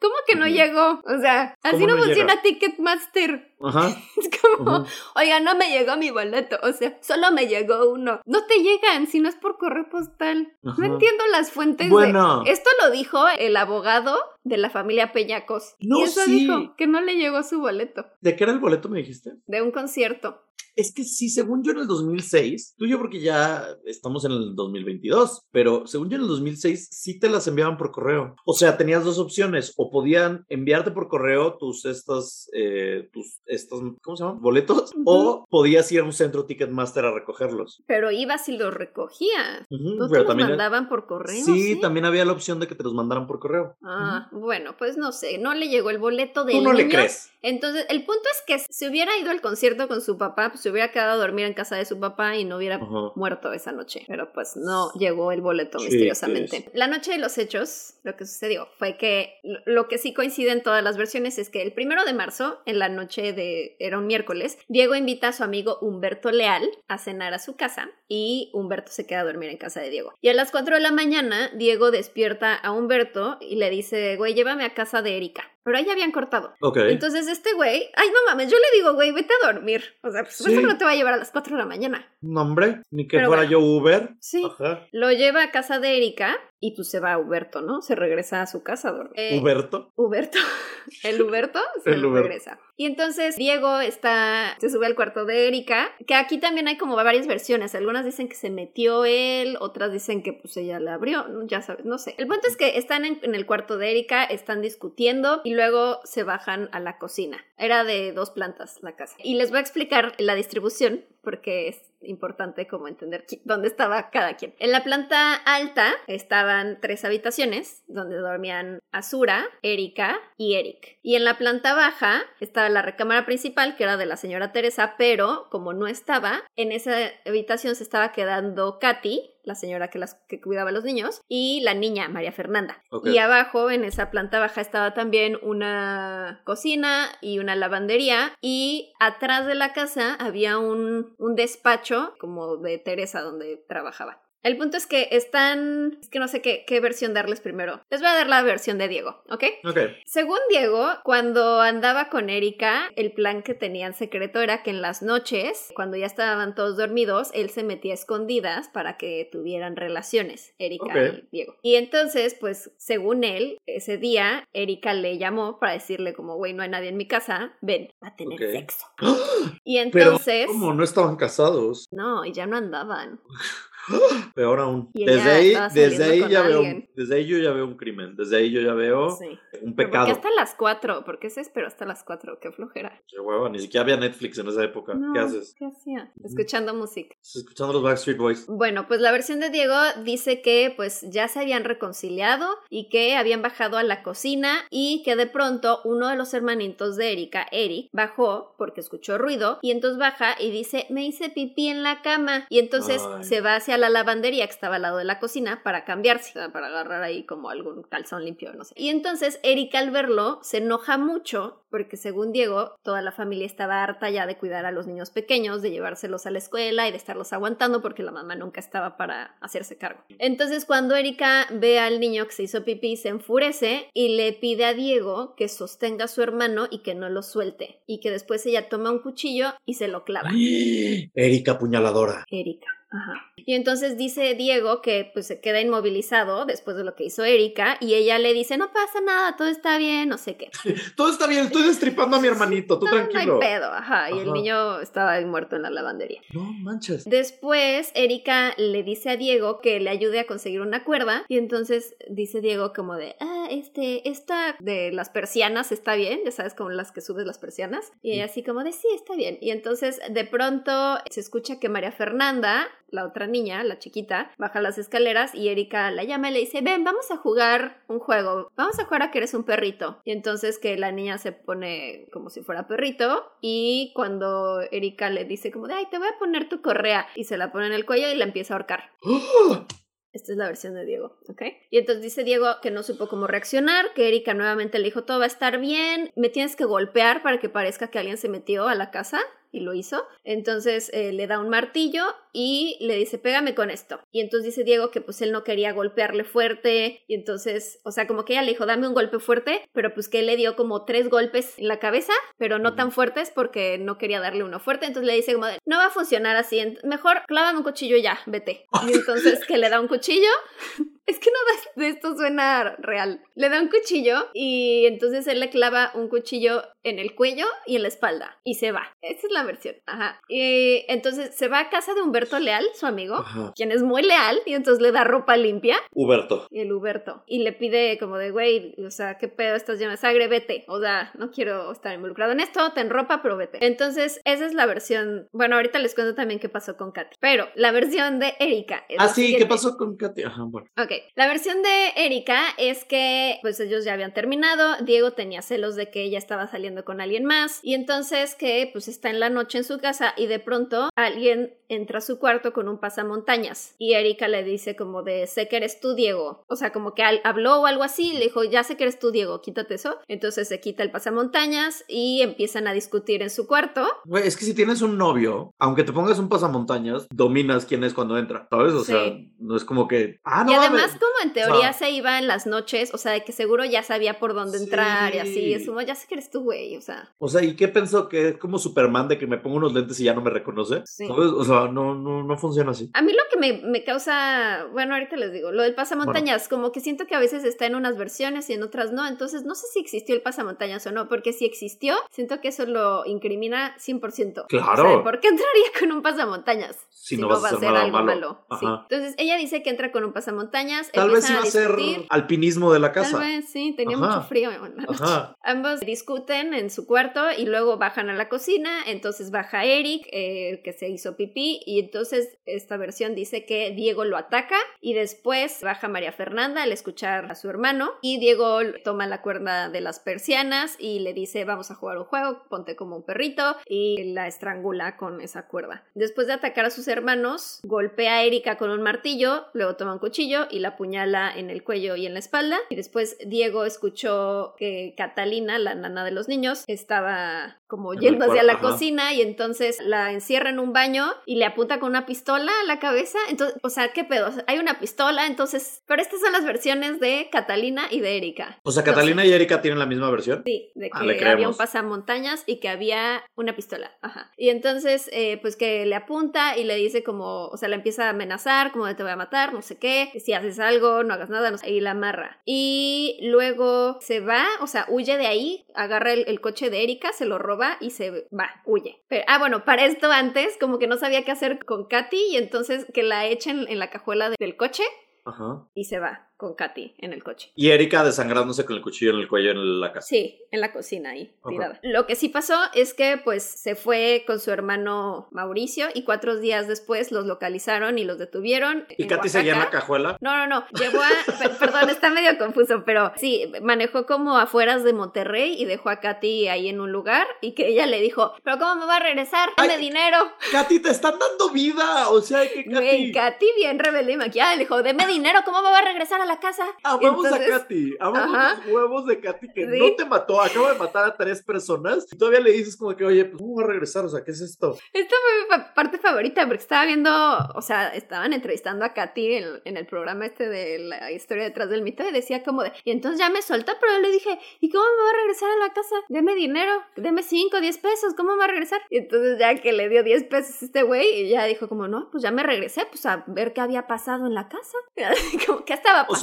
¿Cómo que no llegó? O sea, así no, funciona Ticketmaster. Ajá. Es como, oiga, no me llegó mi boleto. O sea, solo me llegó uno. No te llegan si no es por correo postal. No entiendo las fuentes bueno. de. Esto lo dijo el abogado de la familia Peñacos. No, y eso dijo que no le llegó su boleto. ¿De qué era el boleto, me dijiste? De un concierto. Es que sí, según yo en el 2006, tú yo porque ya estamos en el 2022, pero según yo en el 2006 sí te las enviaban por correo. O sea, tenías dos opciones, o podían enviarte por correo tus estas, eh, tus estos, ¿cómo se llaman? Boletos, o podías ir a un centro Ticketmaster a recogerlos. Pero ibas y los recogías. ¿No te los mandaban por correo? Sí, también había la opción de que te los mandaran por correo. Ah, bueno, pues no sé, no le llegó el boleto del Tú no le crees. Entonces, el punto es que si hubiera ido al concierto con su papá, pues se hubiera quedado a dormir en casa de su papá y no hubiera muerto esa noche. Pero pues no llegó el boleto Sí, misteriosamente. La noche de los hechos, lo que sucedió fue que lo que sí coincide en todas las versiones es que el primero de marzo, en la noche de, era un miércoles, Diego invita a su amigo Humberto Leal a cenar a su casa y Humberto se queda a dormir en casa de Diego. Y a las 4 de la mañana, Diego despierta a Humberto y le dice, güey, llévame a casa de Erika. Pero ahí habían cortado. Ok. Entonces este güey, ay no mames, yo le digo, güey, vete a dormir. O sea, pues Sí. eso no te va a llevar a las 4 de la mañana. No, hombre, ni que Pero fuera bueno. yo Uber. Sí. Ajá. Lo lleva a casa de Erika y pues se va a Huberto, ¿no? Se regresa a su casa a dormir. Eh, Huberto. Huberto. El Huberto se El regresa. Y entonces Diego está, se sube al cuarto de Erika, que aquí también hay como varias versiones. Algunas dicen que se metió él, otras dicen que pues ella le abrió, ¿no? ya sabes, no sé. El punto es que están en, en el cuarto de Erika, están discutiendo y luego se bajan a la cocina. Era de dos plantas la casa. Y les voy a explicar la distribución porque es importante como entender dónde estaba cada quien. En la planta alta estaban tres habitaciones donde dormían Azura, Erika y Eric. Y en la planta baja estaba la recámara principal que era de la señora Teresa, pero como no estaba, en esa habitación se estaba quedando Katy, la señora que, las, que cuidaba a los niños, y la niña María Fernanda. Y abajo, en esa planta baja, estaba también una cocina y una lavandería. Y atrás de la casa había un, un despacho como de Teresa donde trabajaba. El punto es que están... Es que no sé qué, qué versión darles primero. Les voy a dar la versión de Diego, ¿ok? Ok. Según Diego, cuando andaba con Erika, el plan que tenía en secreto era que en las noches, cuando ya estaban todos dormidos, él se metía a escondidas para que tuvieran relaciones, Erika y Diego. Y entonces, pues, según él, ese día, Erika le llamó para decirle como, güey, no hay nadie en mi casa, ven, va a tener sexo. Y Pero, entonces... ¿cómo? No estaban casados. No, y ya no andaban. Peor aún. Desde ahí, desde ahí ya veo, desde ahí yo ya veo un crimen. Desde ahí yo ya veo Sí. un Pero ¿Por pecado. qué hasta las cuatro? ¿Por qué se esperó hasta las cuatro? Qué flojera. Qué hueva, ni siquiera había Netflix en esa época. No, ¿Qué haces? ¿Qué hacía? Escuchando música. Escuchando los Backstreet Boys. Bueno, pues la versión de Diego dice que pues ya se habían reconciliado y que habían bajado a la cocina y que de pronto uno de los hermanitos de Erika, Eric, bajó porque escuchó ruido y entonces baja y dice me hice pipí en la cama y entonces Ay. se va hacia la lavandería que estaba al lado de la cocina para cambiarse, para agarrar ahí como algún calzón limpio, no sé. Y entonces Erika al verlo se enoja mucho porque según Diego toda la familia estaba harta ya de cuidar a los niños pequeños, de llevárselos a la escuela y de estarlos aguantando porque la mamá nunca estaba para hacerse cargo. Entonces cuando Erika ve al niño que se hizo pipí se enfurece y le pide a Diego que sostenga a su hermano y que no lo suelte y que después ella toma un cuchillo y se lo clava. Erika Puñaladora. Erika. Ajá. Y entonces dice Diego que pues se queda inmovilizado después de lo que hizo Erika y ella le dice no pasa nada, todo está bien, no sé qué. Todo está bien, estoy destripando a mi hermanito, tú No, no hay tranquilo. pedo, ajá. Y el niño estaba muerto en la lavandería. No manches. Después, Erika le dice a Diego que le ayude a conseguir una cuerda. Y entonces dice Diego como de, ah, este, esta de las persianas está bien, ya sabes, como las que subes las persianas. Y ella así como de, sí, está bien. Y entonces de pronto se escucha que María Fernanda, la otra niña, la chiquita, baja las escaleras y Erika la llama y le dice, ven, vamos a jugar un juego. Vamos a jugar a que eres un perrito. Y entonces que la niña se pone como si fuera perrito. Y cuando Erika le dice como de, ay, te voy a poner tu correa. Y se la pone en el cuello y la empieza a ahorcar. ¡Ah! Esta es la versión de Diego, ¿ok? Y entonces dice Diego que no supo cómo reaccionar, que Erika nuevamente le dijo, todo va a estar bien, me tienes que golpear para que parezca que alguien se metió a la casa. Y lo hizo. Entonces eh, le da un martillo y le dice, pégame con esto. Y entonces dice Diego que pues él no quería golpearle fuerte. Y entonces, o sea, como que ella le dijo, dame un golpe fuerte, pero pues que él le dio como tres golpes en la cabeza, pero no tan fuertes porque no quería darle uno fuerte. Entonces le dice como, de, no va a funcionar así, mejor clávame un cuchillo y ya, vete. Y entonces que le da un cuchillo. Es que nada de esto suena real. Le da un cuchillo y entonces él le clava un cuchillo en el cuello y en la espalda y se va. Esa es la versión. Ajá. Y entonces se va a casa de Humberto Leal, su amigo, Ajá. quien es muy leal y entonces le da ropa limpia. Huberto. Y el Huberto. Y le pide como de, güey, o sea, ¿qué pedo estás lleno de sangre? Vete. O sea, no quiero estar involucrado en esto, ten ropa, pero vete. Entonces, esa es la versión. Bueno, ahorita les cuento también qué pasó con Katy. Pero la versión de Erika. es Ah, sí, ¿qué pasó con Katy? Ajá, bueno. Ok, la versión de Erika es que pues ellos ya habían terminado, Diego tenía celos de que ella estaba saliendo con alguien más y entonces que pues está en la noche en su casa y de pronto alguien entra a su cuarto con un pasamontañas y Erika le dice como de sé que eres tú Diego, o sea como que habló o algo así, le dijo ya sé que eres tú Diego, quítate eso, entonces se quita el pasamontañas y empiezan a discutir en su cuarto. Güey, es que si tienes un novio, aunque te pongas un pasamontañas, dominas quién es cuando entra, ¿sabes? O sea, no es como que... Ah, no, y además como en teoría se iba en las noches, o sea, de que seguro ya sabía por dónde entrar y así, es como ya sé que eres tú, güey, o sea. O sea, ¿y qué pensó? ¿Que es como Superman de que me pongo unos lentes y ya no me reconoce? Sí. O sea, no, no, no funciona así. A mí lo que me, me causa, bueno, ahorita les digo, lo del pasamontañas, como que siento que a veces está en unas versiones y en otras no, entonces no sé si existió el pasamontañas o no, porque si existió, siento que eso lo incrimina 100%. Claro. ¿Por qué entraría con un pasamontañas? Si, no, va a ser algo malo. Sí. Entonces ella dice que entra con un pasamontañas. Tal vez iba a, ser alpinismo de la casa. Tal vez, sí, tenía mucho frío. Ambos discuten en su cuarto y luego bajan a la cocina. Entonces baja Eric, eh, que se hizo pipí, y entonces esta versión dice que Diego lo ataca y después baja María Fernanda al escuchar a su hermano y Diego toma la cuerda de las persianas y le dice vamos a jugar un juego, ponte como un perrito y la estrangula con esa cuerda. Después de atacar a sus hermanos, golpea a Erika con un martillo, luego toma un cuchillo y la apuñala en el cuello y en la espalda y después Diego escuchó que Catalina, la nana de los niños, estaba como yendo hacia la cocina y entonces la encierra en un baño y le apunta con una pistola a la cabeza. Entonces, o sea, ¿qué pedo? hay una pistola, entonces, pero estas son las versiones de Catalina y de Erika. O sea, Catalina y Erika tienen la misma versión. Sí, de ah, que había un pasamontañas y que había una pistola. Ajá. Y entonces, eh, pues que le apunta y le dice como, o sea, le empieza a amenazar, como de te voy a matar, no sé qué, si haces algo, no hagas nada, no sé, y la amarra. Y luego se va, o sea, huye de ahí, agarra el, el coche de Erika, se lo roba y se va, huye. Pero, ah, bueno, para esto antes, como que no sabía qué hacer con Katy y entonces que la echen en la cajuela del coche Ajá. y se va con Katy en el coche. Y Erika desangrándose con el cuchillo en el cuello en la casa. Sí, en la cocina ahí, tirada. Lo que sí pasó es que pues se fue con su hermano Mauricio y cuatro días después los localizaron y los detuvieron. ¿Y Katy seguía en la cajuela? No, no, no. Llevó a... perdón, está medio confuso, pero sí, manejó como afueras de Monterrey y dejó a Katy ahí en un lugar y que ella le dijo, pero ¿cómo me va a regresar? Dame dinero. Katy, te están dando vida. O sea, que Katy... Katy bien rebelde y maquillada le dijo, deme dinero, ¿cómo me va a regresar a la casa. Amamos a Katy, amamos los huevos de Katy que no te mató, acaba de matar a tres personas y todavía le dices como que, oye, pues ¿cómo va a regresar? O sea, ¿qué es esto? Esta fue mi parte favorita porque estaba viendo, o sea, estaban entrevistando a Katy en, el programa este de la historia detrás del mito y decía como de, y entonces ya me soltó, pero le dije, ¿y cómo me va a regresar a la casa? Deme dinero, deme 5, 10 pesos, ¿cómo me va a regresar? Y entonces ya que le dio 10 pesos este güey, y ya dijo como, no, pues ya me regresé, pues a ver qué había pasado en la casa. como, ¿qué estaba pasando?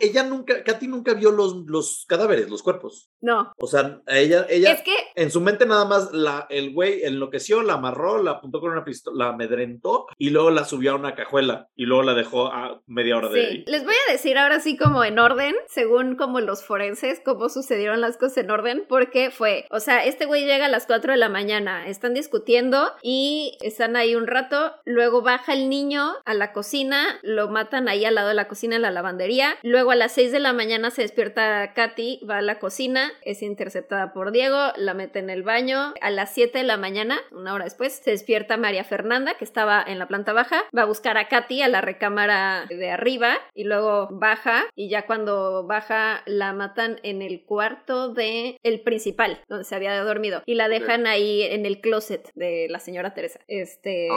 Ella nunca, Katy nunca vio los, los cadáveres, los cuerpos. No. O sea, ella, ella es que en su mente nada más la, el güey enloqueció, la amarró, la apuntó con una pistola, la amedrentó y luego la subió a una cajuela y luego la dejó a media hora de ahí. Les voy a decir ahora sí como en orden, según como los forenses, cómo sucedieron las cosas en orden, porque fue, o sea, este güey llega a las 4 de la mañana, están discutiendo y están ahí un rato, luego baja el niño a la cocina, lo matan ahí al lado de la cocina en la lavandería, luego a las 6 de la mañana se despierta Katy, va a la cocina, es interceptada por Diego, la mete en el baño. A las 7 de la mañana, una hora después, se despierta María Fernanda, que estaba en la planta baja, va a buscar a Katy a la recámara de arriba y luego baja y ya cuando baja la matan en el cuarto de el principal, donde se había dormido y la dejan ahí en el closet de la señora Teresa. Este,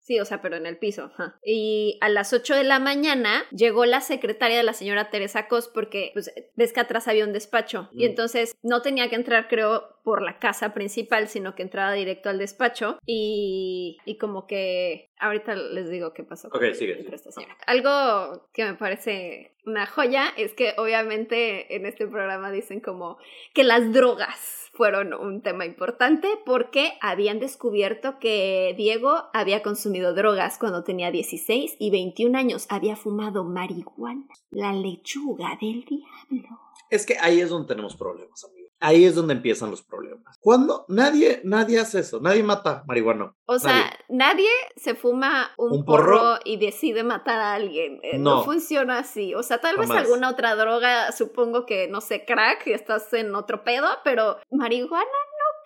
sí, o sea, pero en el piso. Y a las 8 de la mañana llegó la secretaria de la señora Teresa Cos porque pues, ves que atrás había un despacho y mm. entonces no tenía que entrar, creo, por la casa principal, sino que entraba directo al despacho y, y como que ahorita les digo qué pasó. Ok, sigue. Algo que me parece una joya es que obviamente en este programa dicen como que las drogas fueron un tema importante porque habían descubierto que Diego había consumido drogas cuando tenía 16 y 21 años, había fumado marihuana, la lechuga del diablo. Es que ahí es donde tenemos problemas. Ahí es donde empiezan los problemas. Cuando nadie, nadie hace eso, nadie mata marihuana. O sea, nadie, se fuma un, porro? y decide matar a alguien. Eh, no, funciona así. O sea, tal vez alguna otra droga, supongo que, no sé, crack, y estás en otro pedo, pero marihuana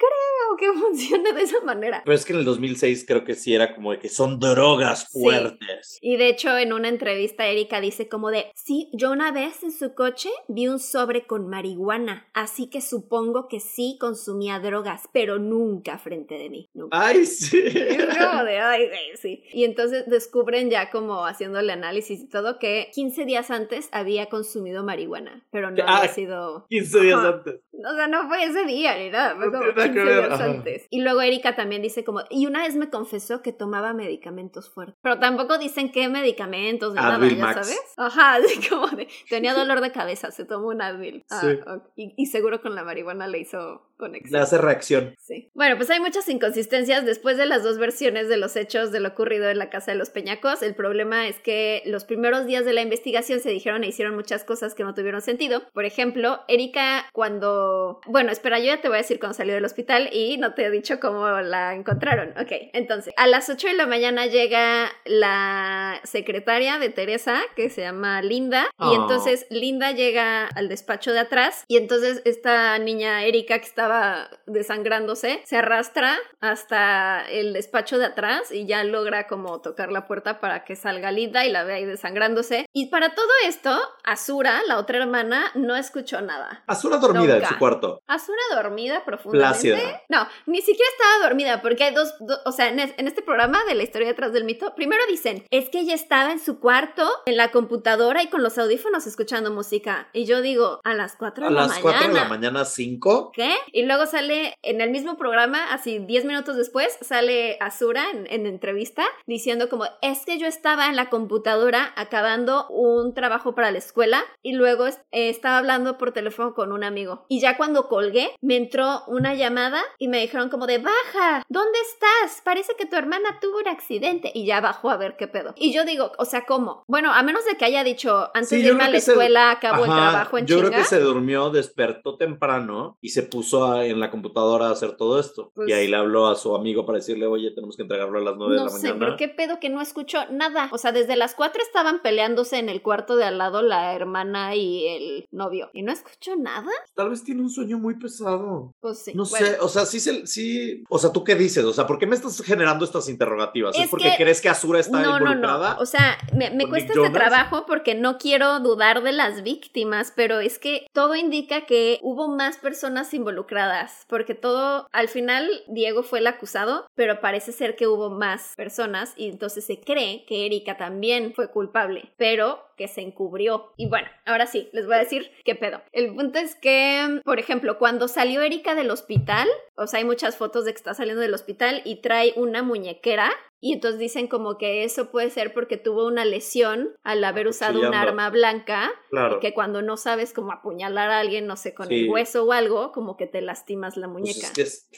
creo que funcione de esa manera. Pero es que en el 2006 creo que sí era como de que son drogas fuertes. Y de hecho en una entrevista Erika dice como de, sí, yo una vez en su coche vi un sobre con marihuana, así que supongo que sí consumía drogas, pero nunca frente de mí. Ay, sí. como de, ay, sí. Y entonces descubren ya como haciéndole análisis y todo que 15 días antes había consumido marihuana, pero no había sido... 15 días antes. O sea, no fue ese día ni nada, fue como antes. Y luego Erika también dice como, y una vez me confesó que tomaba medicamentos fuertes, pero tampoco dicen qué medicamentos ni nada, ¿ya sabes? Ajá, así como de, tenía dolor de cabeza, se tomó un Advil. Ah, y, y, seguro con la marihuana le hizo conexión. Le hace reacción. Sí. Bueno, pues hay muchas inconsistencias después de las dos versiones de los hechos de lo ocurrido en la casa de los Peñacos. El problema es que los primeros días de la investigación se dijeron e hicieron muchas cosas que no tuvieron sentido. Por ejemplo, Erika cuando... Bueno, espera, yo ya te voy a decir cuando salió del hospital y no te he dicho cómo la encontraron. Ok, entonces, a las 8 de la mañana llega la secretaria de Teresa, que se llama Linda, y oh. entonces Linda llega al despacho de atrás y entonces esta niña Erika que estaba desangrándose, se arrastra hasta el despacho de atrás y ya logra como tocar la puerta para que salga Linda y la vea ahí desangrándose. Y para todo esto, Azura, la otra hermana, no escuchó nada. Azura dormida en su cuarto. Azura dormida profundamente. No, ni siquiera estaba dormida porque hay dos, o sea, en, en este programa de la historia detrás del mito, primero dicen, es que ella estaba en su cuarto, en la computadora y con los audífonos escuchando música. Y yo digo, a las 4 de la mañana. A las 4 de la mañana, 5. ¿Qué? Y luego sale en el mismo programa, así 10 minutos después, sale Azura en, entrevista diciendo como, es que yo estaba en la computadora acabando un trabajo para la escuela y luego eh, estaba hablando por teléfono con un amigo. Y ya cuando colgué, me entró una llamada y me dijeron como de, baja, ¿dónde estás? Parece que tu hermana tuvo un accidente. Y ya bajó a ver qué pedo. Y yo digo, o sea, ¿cómo? Bueno, a menos de que haya dicho, antes de irme a la escuela, acabo el trabajo en Yo creo que se durmió, despertó temprano y se puso a en la computadora a hacer todo esto. y pues ahí le habló a su amigo para decirle, oye, tenemos que entregarlo a las 9 de la mañana. No sé, pero qué pedo que no escuchó nada. O sea, desde las 4 estaban peleándose en el cuarto de al lado la hermana y el novio. ¿Y no escuchó nada? Tal vez tiene un sueño muy pesado. Pues sí. No sé, o sea, sí, sí. O sea, ¿tú qué dices? O sea, ¿por qué me estás generando estas interrogativas? ¿Es, porque crees que Azura está no, involucrada? No, no. O sea, me, me cuesta este trabajo porque no quiero dudar de las víctimas, pero es que todo indica que hubo más personas involucradas. Porque todo, al final Diego fue el acusado, pero parece ser que hubo más personas y entonces se cree que Erika también fue culpable, pero que se encubrió. Y bueno, ahora sí, les voy a decir qué pedo. El punto es que, por ejemplo, cuando salió Erika del hospital, o sea, hay muchas fotos de que está saliendo del hospital y trae una muñequera y entonces dicen como que eso puede ser porque tuvo una lesión al haber usado un arma blanca. Claro. Y que cuando no sabes cómo apuñalar a alguien, no sé, con el hueso o algo, como que te lastimas la pues muñeca.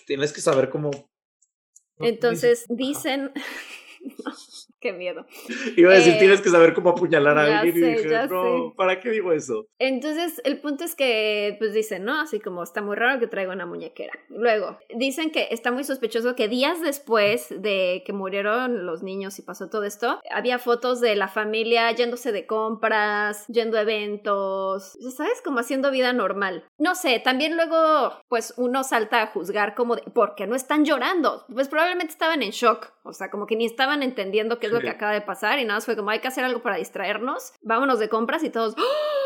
tienes que saber cómo. Entonces dicen. Qué miedo. Iba a decir, tienes que saber cómo apuñalar a alguien y dije, no, ¿para qué digo eso? Entonces, el punto es que, pues dicen, ¿no? Así como está muy raro que traiga una muñequera. Luego, dicen que está muy sospechoso que días después de que murieron los niños y pasó todo esto, había fotos de la familia yéndose de compras, yendo a eventos, ¿sabes? Como haciendo vida normal. No sé, también luego, pues uno salta a juzgar como de, ¿por qué no están llorando? Pues probablemente estaban en shock, o sea, como que ni estaban entendiendo que lo que acaba de pasar y nada más fue como hay que hacer algo para distraernos, vámonos de compras y todos, ¡Oh!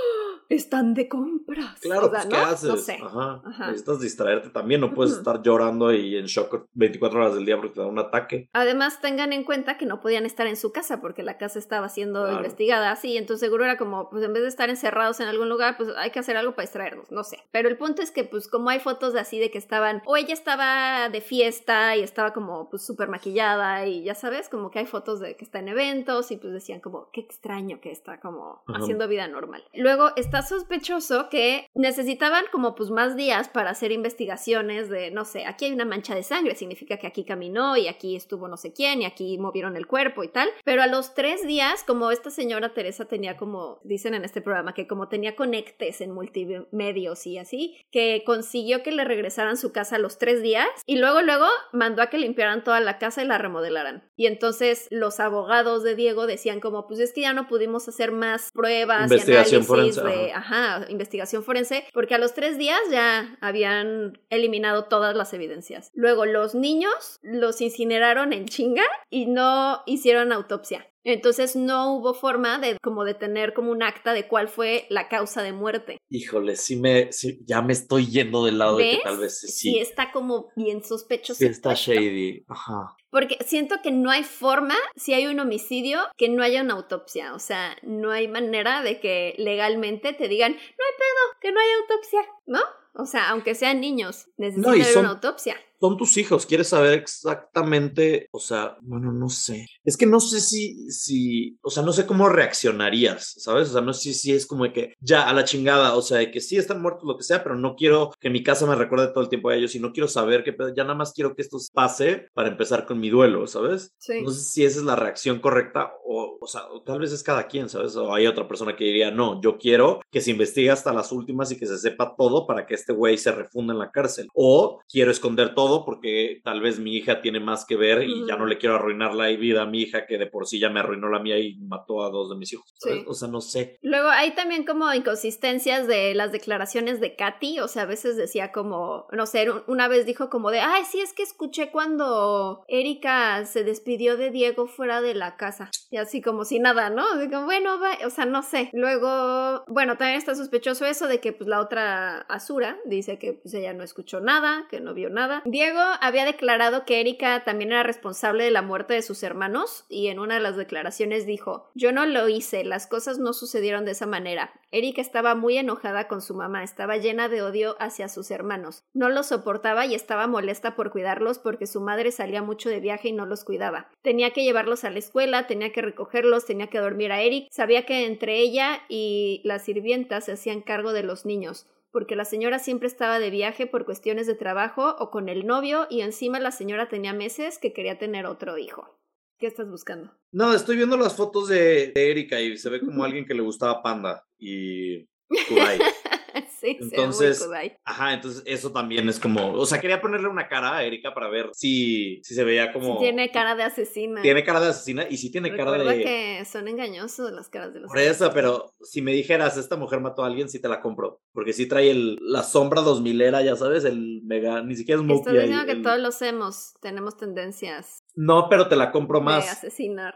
Están de compras. Claro, pues, ¿qué haces? No sé. Ajá. Necesitas distraerte también, no puedes estar llorando y en shock 24 horas del día porque te da un ataque. Además, tengan en cuenta que no podían estar en su casa porque la casa estaba siendo investigada así, entonces seguro era como, pues en vez de estar encerrados en algún lugar, pues hay que hacer algo para distraernos, no sé. Pero el punto es que, pues como hay fotos así de que estaban, o ella estaba de fiesta y estaba como, pues súper maquillada y ya sabes, como que hay fotos de que está en eventos y pues decían como, qué extraño que está como haciendo vida normal. Luego está está sospechoso que necesitaban como pues más días para hacer investigaciones de, no sé, aquí hay una mancha de sangre, significa que aquí caminó y aquí estuvo no sé quién y aquí movieron el cuerpo y tal. Pero a los tres días, como esta señora Teresa tenía como, dicen en este programa, que como tenía conectes en multimedios y así, que consiguió que le regresaran su casa a los tres días y luego, luego mandó a que limpiaran toda la casa y la remodelaran. Y entonces los abogados de Diego decían como, pues es que ya no pudimos hacer más pruebas Investigación y forense, de, ajá, investigación forense, porque a los tres días ya habían eliminado todas las evidencias. Luego los niños los incineraron en chinga y no hicieron autopsia. Entonces no hubo forma de como de tener como un acta de cuál fue la causa de muerte. Híjole, sí me, sí, ya me estoy yendo del lado de que tal vez sí. Sí, está como bien sospechoso. Sí está shady. Ajá. Porque siento que no hay forma, si hay un homicidio, que no haya una autopsia. O sea, no hay manera de que legalmente te digan, no hay pedo, que no hay autopsia, ¿no? O sea, aunque sean niños, necesitan No, una autopsia. Son tus hijos, quieres saber exactamente, o sea, bueno, no sé. Es que no sé si, si, o sea, no sé cómo reaccionarías, ¿sabes? O sea, no sé si es como de que ya a la chingada, o sea, de que sí están muertos, lo que sea, pero no quiero que mi casa me recuerde todo el tiempo a ellos y no quiero saber que ya nada más quiero que esto pase para empezar con mi duelo, ¿sabes? Sí. No sé si esa es la reacción correcta o, o sea, o tal vez es cada quien, ¿sabes? O hay otra persona que diría, no, yo quiero que se investigue hasta las últimas y que se sepa todo para que este güey se refunda en la cárcel. O quiero esconder todo porque tal vez mi hija tiene más que ver y ya no le quiero arruinar la vida a mi hija que de por sí ya me arruinó la mía y mató a dos de mis hijos. O sea, no sé. Luego hay también como inconsistencias de las declaraciones de Katy, o sea, a veces decía como, no sé, un- una vez dijo como de, ay, sí, es que escuché cuando Erika se despidió de Diego fuera de la casa, y así como si nada, ¿no? Digo, bueno, va- o sea, no sé. Luego, bueno, también está sospechoso eso de que pues la otra Azura dice que pues ella no escuchó nada, que no vio nada. Diego había declarado que Erika también era responsable de la muerte de sus hermanos y en una de las declaraciones dijo, yo no lo hice, las cosas no sucedieron de esa manera. Erika estaba muy enojada con su mamá, estaba llena de odio hacia sus hermanos. No los soportaba y estaba molesta por cuidarlos porque su madre salía mucho de viaje y no los cuidaba. Tenía que llevarlos a la escuela, tenía que recogerlos, tenía que dormir a Eric. Sabía que entre ella y las sirvientas se hacían cargo de los niños porque la señora siempre estaba de viaje por cuestiones de trabajo o con el novio y encima la señora tenía meses que quería tener otro hijo. ¿Qué estás buscando? No, estoy viendo las fotos de, de Erika y se ve como alguien que le gustaba Panda y Kudai. sí, Entonces, muy kudai. Ajá, entonces eso también es como, o sea, quería ponerle una cara a Erika para ver si, si se veía como... Tiene cara de asesina. tiene cara de asesina y si tiene cara de... que son engañosos las caras de los Por eso, pero si me dijeras, esta mujer mató a alguien, sí te la compro. Porque sí trae el, la sombra 2000 era, ya sabes, el mega, ni siquiera es. Estás ahí, diciendo que el- todos los hemos, tenemos tendencias No, pero te la compro de más. asesinar.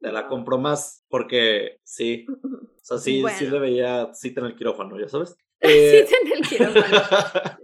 Te la compro más porque sí. O sea, sí, sí debería, sí tener el quirófano, ya sabes. Eh, el quirófano.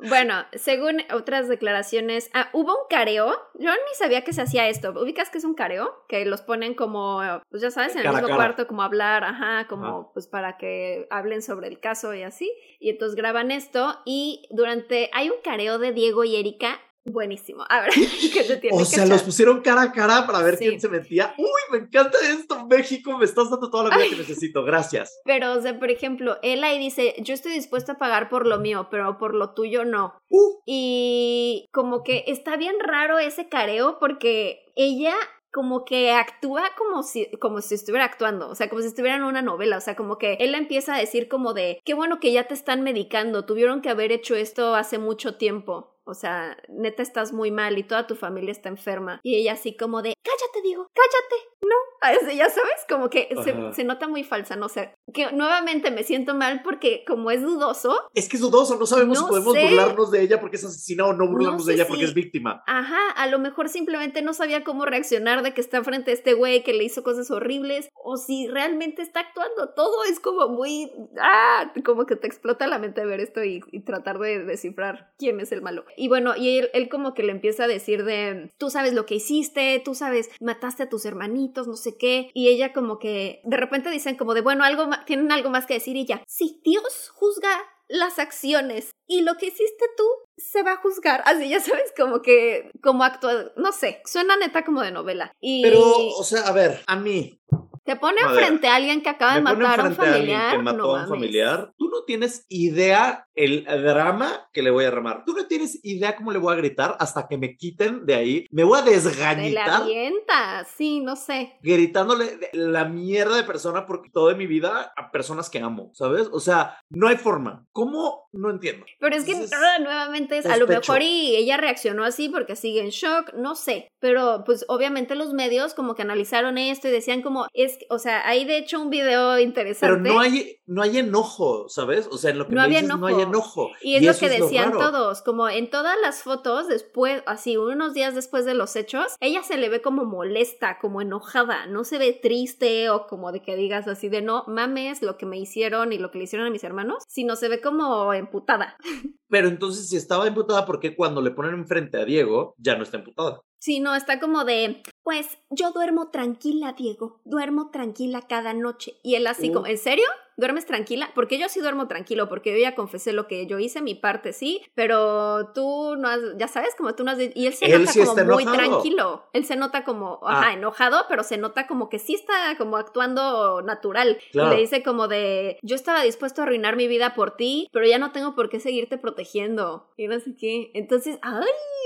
Bueno, según otras declaraciones, ah, hubo un careo. Yo ni sabía que se hacía esto. ¿Ubicas que es un careo? Que los ponen como, pues ya sabes, en el Cara mismo cara. cuarto, como hablar, ajá, como pues para que hablen sobre el caso y así. Y entonces graban esto y durante, hay un careo de Diego y Erika. Buenísimo. A ver, que te tiene o que sea, echar. los pusieron cara a cara para ver Sí. quién se metía. Uy, me encanta esto, México, me estás dando toda la vida que necesito, gracias. Pero, o sea, por ejemplo, él ahí dice, yo estoy dispuesto a pagar por lo mío, pero por lo tuyo no. Uh, Y como que está bien raro ese careo porque ella como que actúa como si, como si estuviera actuando, o sea, como si estuviera en una novela, o sea, como que él empieza a decir como de, qué bueno que ya te están medicando, tuvieron que haber hecho esto hace mucho tiempo. O sea, neta estás muy mal y toda tu familia está enferma. Y ella así como de, cállate, digo, cállate, no. Así, ya sabes, como que se, nota muy falsa, no sé. Que nuevamente me siento mal porque como es dudoso, es que es dudoso, no sabemos No si podemos sé. burlarnos de ella porque es asesina o no burlarnos No de ella porque si- es víctima. Ajá, a lo mejor simplemente no sabía cómo reaccionar de que está frente a este güey que le hizo cosas horribles o si realmente está actuando. Todo es como muy... Ah, como que te explota la mente ver esto y, y tratar de descifrar quién es el malo. Y bueno, y él, él como que le empieza a decir de, tú sabes lo que hiciste, tú sabes, mataste a tus hermanitos, no sé qué. Y ella como que de repente dicen como de, bueno, algo tienen algo más que decir y ya. Sí, Dios juzga las acciones y lo que hiciste tú se va a juzgar. Así ya sabes, como que, como actúa, no sé, suena neta como de novela. Y Pero, o sea, a ver, a mí, Te pone A ver, frente a alguien que acaba de matar a un a familiar. que mató no a un mames. familiar. Tú no tienes idea el drama que le voy a armar. Tú no tienes idea cómo le voy a gritar hasta que me quiten de ahí. Me voy a la desgañitar avienta, sí, no sé. gritándole la mierda de persona porque toda mi vida a personas que amo, ¿sabes? O sea, no hay forma. ¿Cómo? No entiendo. Pero es que Entonces, ah, nuevamente es, a lo mejor y ella reaccionó así porque sigue en shock, no sé. Pero pues obviamente los medios como que analizaron esto y decían como, es, o sea, hay de hecho un video interesante. Pero no hay, no hay enojo, ¿sabes? O sea, en lo que No me había dices no hay enojo. Y es lo que decían todos, como en todas las fotos, después, así, unos días después de los hechos, ella se le ve como molesta, como enojada, no se ve triste o como de que digas así de no mames lo que me hicieron y lo que le hicieron a mis hermanos, sino se ve como emputada. Pero entonces, si estaba emputada, ¿por qué cuando le ponen enfrente a Diego ya no está emputada? Sí, no, está como de, pues yo duermo tranquila, Diego, duermo tranquila cada noche. Y él así Uh. como, ¿en serio? ¿Duermes tranquila? Porque yo sí duermo tranquilo, porque yo ya confesé lo que yo hice, mi parte sí, pero tú no has, ya sabes, como tú no has... Y él se Él nota sí como muy enojado. tranquilo. Él se nota como, ajá, Ah. enojado, pero se nota como que sí está como actuando natural. Claro. Y le dice como de, yo estaba dispuesto a arruinar mi vida por ti, pero ya no tengo por qué seguirte protegiendo. Y no sé qué. Entonces, ay,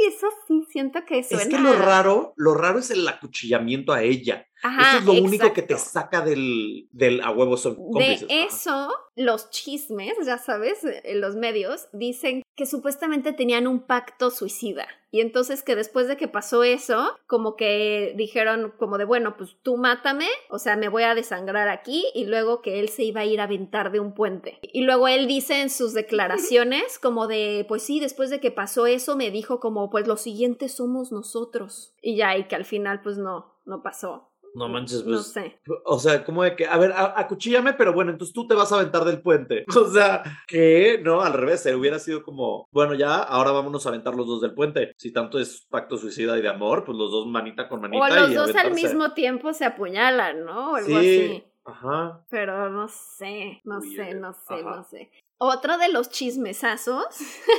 eso sí, siento que suena... Es que lo raro, lo raro es el acuchillamiento a ella. Ajá, eso es lo único que te saca del, del a huevo son De cómplices. Ajá. eso, los chismes, ya sabes, en los medios dicen que supuestamente tenían un pacto suicida. Y entonces que después de que pasó eso, como que dijeron como de, bueno, pues tú mátame, o sea, me voy a desangrar aquí y luego que él se iba a ir a aventar de un puente. Y luego él dice en sus declaraciones como de, pues sí, después de que pasó eso, me dijo como, pues los siguientes somos nosotros. Y ya, y que al final pues no, no pasó. No manches, No pues. sé. O sea, como de que, a ver, acuchíllame, pero bueno, entonces tú te vas a aventar del puente. O sea, que no, al revés, eh, hubiera sido como, bueno, ya, ahora vámonos a aventar los dos del puente. Si tanto es pacto suicida y de amor, pues los dos manita con manita. O los y dos al mismo tiempo se apuñalan, ¿no? O algo Sí. así. Ajá. Pero no sé, no Uy, sé, eh, no sé, ajá. no sé. Otro de los chismesazos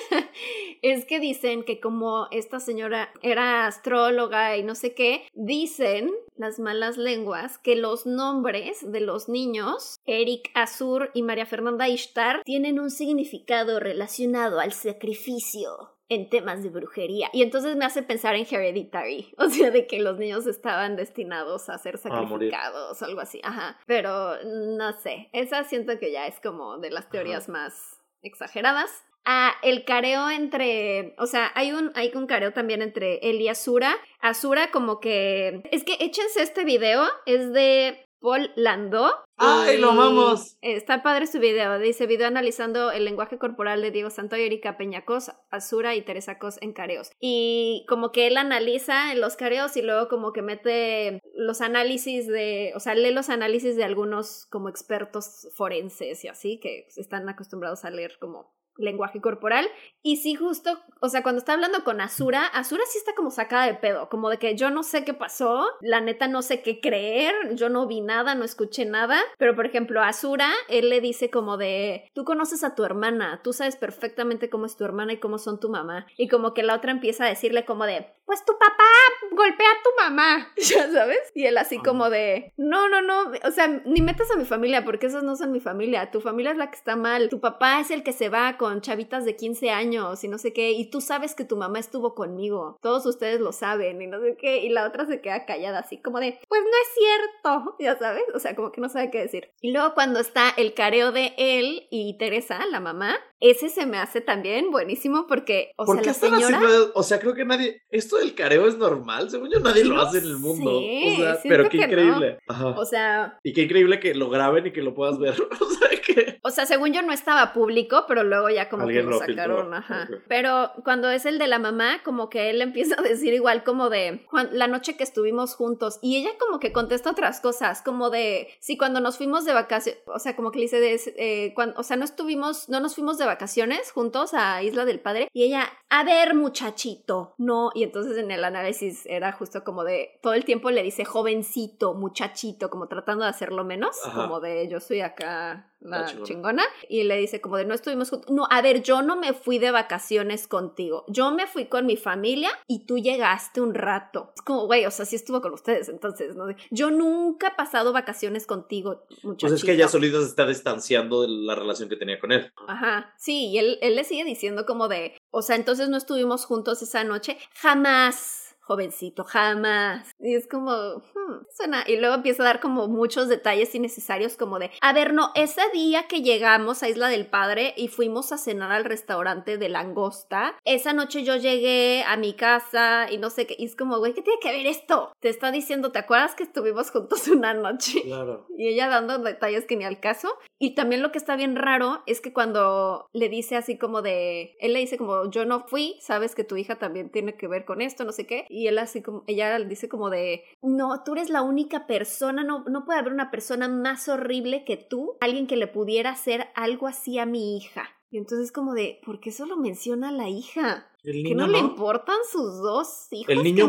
es que dicen que como esta señora era astróloga y no sé qué, dicen las malas lenguas que los nombres de los niños, Eric Azur y María Fernanda Ishtar, tienen un significado relacionado al sacrificio en temas de brujería. Y entonces me hace pensar en Hereditary, o sea, de que los niños estaban destinados a ser sacrificados o algo así. Ajá. Pero no sé, esa siento que ya es como de las teorías más exageradas. Ah, el careo entre, o sea, hay un, hay un careo también entre él y Azura. Azura como que, es que échense este video, es de Paul Landó. ¡Ay, lo amamos! Está padre su video, dice video analizando el lenguaje corporal de Diego Santo y Erika Peñacos, Azura y Teresa Cos en careos. Y como que él analiza los careos y luego como que mete los análisis de, o sea, lee los análisis de algunos como expertos forenses y así, que están acostumbrados a leer como lenguaje corporal. Y sí, justo, o sea, cuando está hablando con Azura, Azura sí está como sacada de pedo, como de que yo no sé qué pasó, la neta no sé qué creer, yo no vi nada, no escuché nada, pero por ejemplo, a Azura, él le dice como de, tú conoces a tu hermana, tú sabes perfectamente cómo es tu hermana y cómo son tu mamá. Y como que la otra empieza a decirle como de, pues tu papá golpea a tu mamá, ya sabes. Y él así como de, no, no, no, o sea, ni metas a mi familia porque esos no son mi familia, tu familia es la que está mal, tu papá es el que se va con chavitas de 15 años y no sé qué, y tú sabes que tu mamá estuvo conmigo, todos ustedes lo saben y no sé qué, y la otra se queda callada así como de, pues no es cierto, ya sabes, o sea, como que no sabe qué decir. Y luego cuando está el careo de él y Teresa, la mamá, ese se me hace también buenísimo porque, o ¿Por sea, qué la están señora... haciendo? O sea, creo que nadie. Esto del careo es normal. Según yo, nadie lo hace en el mundo. sé, o sea, pero qué no. increíble. Ajá. O sea, y qué increíble que lo graben y que lo puedas ver. o sea, que. O sea, según yo no estaba público, pero luego ya como que lo lo sacaron, filtró. ajá. Pero cuando es el de la mamá, como que él empieza a decir igual como de "Juan, la noche que estuvimos juntos y ella como que contesta otras cosas, como de sí cuando nos fuimos de vacaciones, o sea, como que le dice de, eh, cuan- o sea, no estuvimos, no nos fuimos de vacaciones juntos a Isla del Padre y ella, a ver muchachito, no, y entonces en el análisis era justo como de, todo el tiempo le dice jovencito, muchachito, como tratando de hacerlo menos, como de yo soy acá la, chingona. Y le dice como de no estuvimos juntos. No, a ver, yo no me fui de vacaciones contigo. Yo me fui con mi familia y tú llegaste un rato. Es como, güey, o sea, sí estuvo con ustedes entonces, ¿no? Yo nunca he pasado vacaciones contigo, muchachito. Pues es que ella solita se está distanciando de la relación que tenía con él. Ajá, sí, y él, él le sigue diciendo como de, o sea, entonces no estuvimos juntos esa noche. Jamás jovencito, jamás. Y es como, hmm, suena. Y luego empieza a dar como muchos detalles innecesarios, como de, a ver, no, ese día que llegamos a Isla del Padre y fuimos a cenar al restaurante de Langosta, esa noche yo llegué a mi casa y no sé qué. Y es como, güey, ¿qué tiene que ver esto? Te está diciendo, ¿te acuerdas que estuvimos juntos una noche? Claro. Y ella dando detalles que ni al caso. Y también lo que está bien raro es que cuando le dice así como de, él le dice como, yo no fui, sabes que tu hija también tiene que ver con esto, no sé qué y él así como, ella dice como de, no, tú eres la única persona, no, no puede haber una persona más horrible que tú, alguien que le pudiera hacer algo así a mi hija. Y entonces como de, ¿por qué solo menciona a la hija? ¿Que no, le importan sus dos hijos? El niño.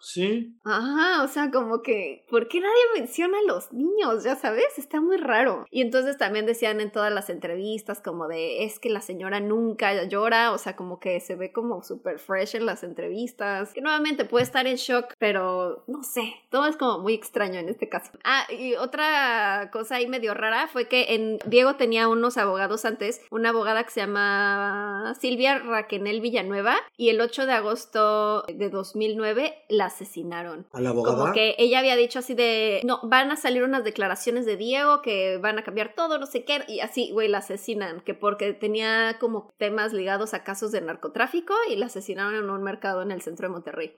Sí. Ajá, o sea, como que, ¿por qué nadie menciona a los niños? Ya sabes, está muy raro. Y entonces también decían en todas las entrevistas como de, es que la señora nunca llora, o sea, como que se ve como súper fresh en las entrevistas, que nuevamente puede estar en shock, pero no sé, todo es como muy extraño en este caso. Ah, y otra cosa ahí medio rara fue que en Diego tenía unos abogados antes, una abogada que se llama Silvia Raquenel Villanueva, y el 8 de agosto de 2009 la asesinaron. ¿A la abogada? Como que ella había dicho así de, no, van a salir unas declaraciones de Diego que van a cambiar todo, no sé qué, y así, güey, la asesinan, que porque tenía como temas ligados a casos de narcotráfico y la asesinaron en un mercado en el centro de Monterrey.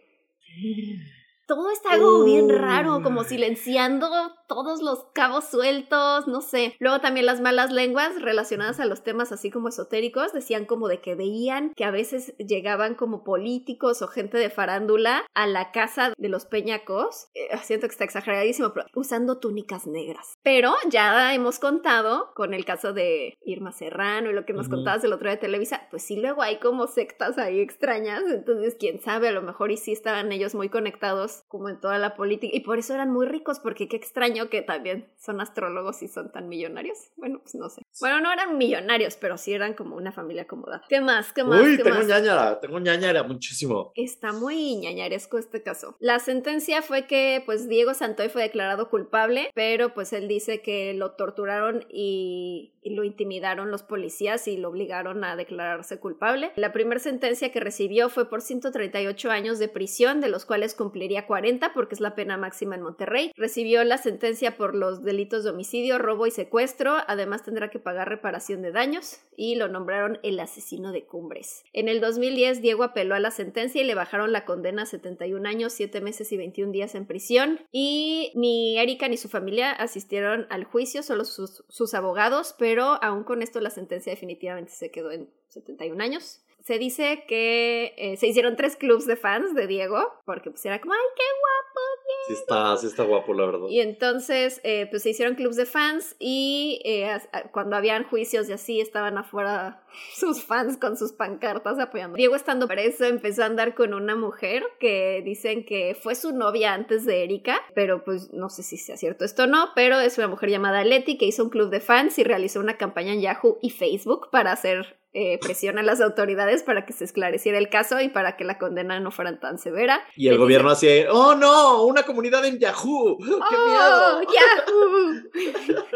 Todo está algo bien raro, como silenciando todos los cabos sueltos, no sé. Luego también las malas lenguas relacionadas a los temas así como esotéricos decían como de que veían que a veces llegaban como políticos o gente de farándula a la casa de los peñacos, eh, siento que está exageradísimo, pero usando túnicas negras. Pero ya hemos contado con el caso de Irma Serrano y lo que nos contabas el otro día de Televisa, pues sí luego hay como sectas ahí extrañas, entonces quién sabe, a lo mejor y sí estaban ellos muy conectados como en toda la política, y por eso eran muy ricos, porque qué extraño que también son astrólogos y son tan millonarios. Bueno, pues no sé. Bueno, no eran millonarios, pero sí eran como una familia acomodada. ¿Qué más? ¿Qué más? Uy, ¿Qué tengo más? ñañara, tengo ñañara muchísimo. Está muy ñañaresco este caso. La sentencia fue que pues Diego Santoy fue declarado culpable, pero pues él dice que lo torturaron y, y lo intimidaron los policías y lo obligaron a declararse culpable. La primera sentencia que recibió fue por 138 años de prisión, de los cuales cumpliría 40 porque es la pena máxima en Monterrey. Recibió la sentencia por los delitos de homicidio, robo y secuestro. Además tendrá que pagar reparación de daños y lo nombraron el asesino de Cumbres. En el 2010 Diego apeló a la sentencia y le bajaron la condena a 71 años, 7 meses y 21 días en prisión. Y ni Erika ni su familia asistieron al juicio, solo sus, sus abogados, pero aún con esto la sentencia definitivamente se quedó en 71 años se dice que eh, se hicieron tres clubs de fans de Diego, porque pues era como, ay, qué guapo, Diego. Sí está, sí está guapo, la verdad. Y entonces, eh, pues se hicieron clubs de fans y eh, cuando habían juicios y así, estaban afuera sus fans con sus pancartas apoyando. Diego estando preso empezó a andar con una mujer que dicen que fue su novia antes de Erika, pero pues no sé si sea cierto esto o no, pero es una mujer llamada Leti que hizo un club de fans y realizó una campaña en Yahoo y Facebook para hacer eh, presión a las autoridades para que se esclareciera el caso y para que la condena no fuera tan severa. Y el Le gobierno hacía, oh no, una comunidad en Yahoo, qué ¡Oh, miedo. Yahoo!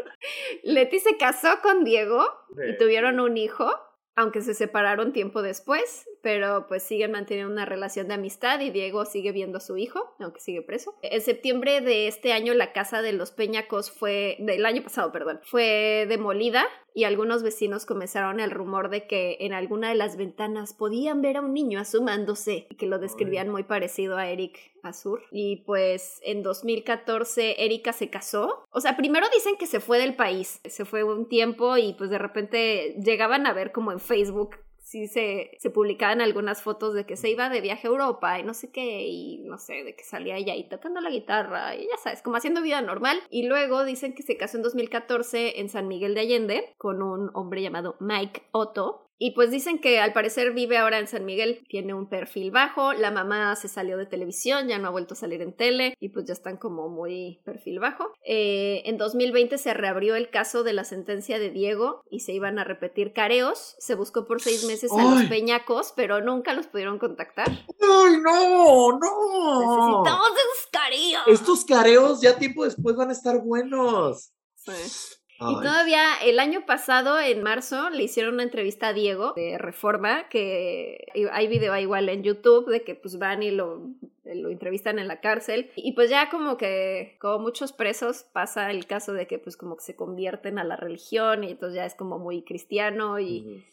Leti se casó con Diego y tuvieron un hijo, aunque se separaron tiempo después, pero pues siguen manteniendo una relación de amistad y Diego sigue viendo a su hijo, aunque sigue preso. En septiembre de este año la casa de los Peñacos fue, del año pasado, perdón, fue demolida y algunos vecinos comenzaron el rumor de que en alguna de las ventanas podían ver a un niño asomándose y que lo describían muy parecido a Eric Azur. Y pues en 2014 Erika se casó. O sea, primero dicen que se fue del país, se fue un tiempo y pues de repente llegaban a ver como en Facebook sí se, se publicaban algunas fotos de que se iba de viaje a Europa y no sé qué, y no sé, de que salía ella ahí tocando la guitarra y ya sabes, como haciendo vida normal. Y luego dicen que se casó en 2014 en San Miguel de Allende con un hombre llamado Mike Otto, y pues dicen que al parecer vive ahora en San Miguel, tiene un perfil bajo, la mamá se salió de televisión, ya no ha vuelto a salir en tele y pues ya están como muy perfil bajo. Eh, en 2020 se reabrió el caso de la sentencia de Diego y se iban a repetir careos. Se buscó por seis meses a los peñacos, pero nunca los pudieron contactar. ¡Ay, no! ¡No! Necesitamos esos careos. Estos careos ya tiempo después van a estar buenos. Sí. Y todavía el año pasado, en marzo, le hicieron una entrevista a Diego de Reforma, que hay video igual en YouTube de que pues van y lo, lo entrevistan en la cárcel. Y pues ya como que, como muchos presos, pasa el caso de que pues como que se convierten a la religión y entonces ya es como muy cristiano y...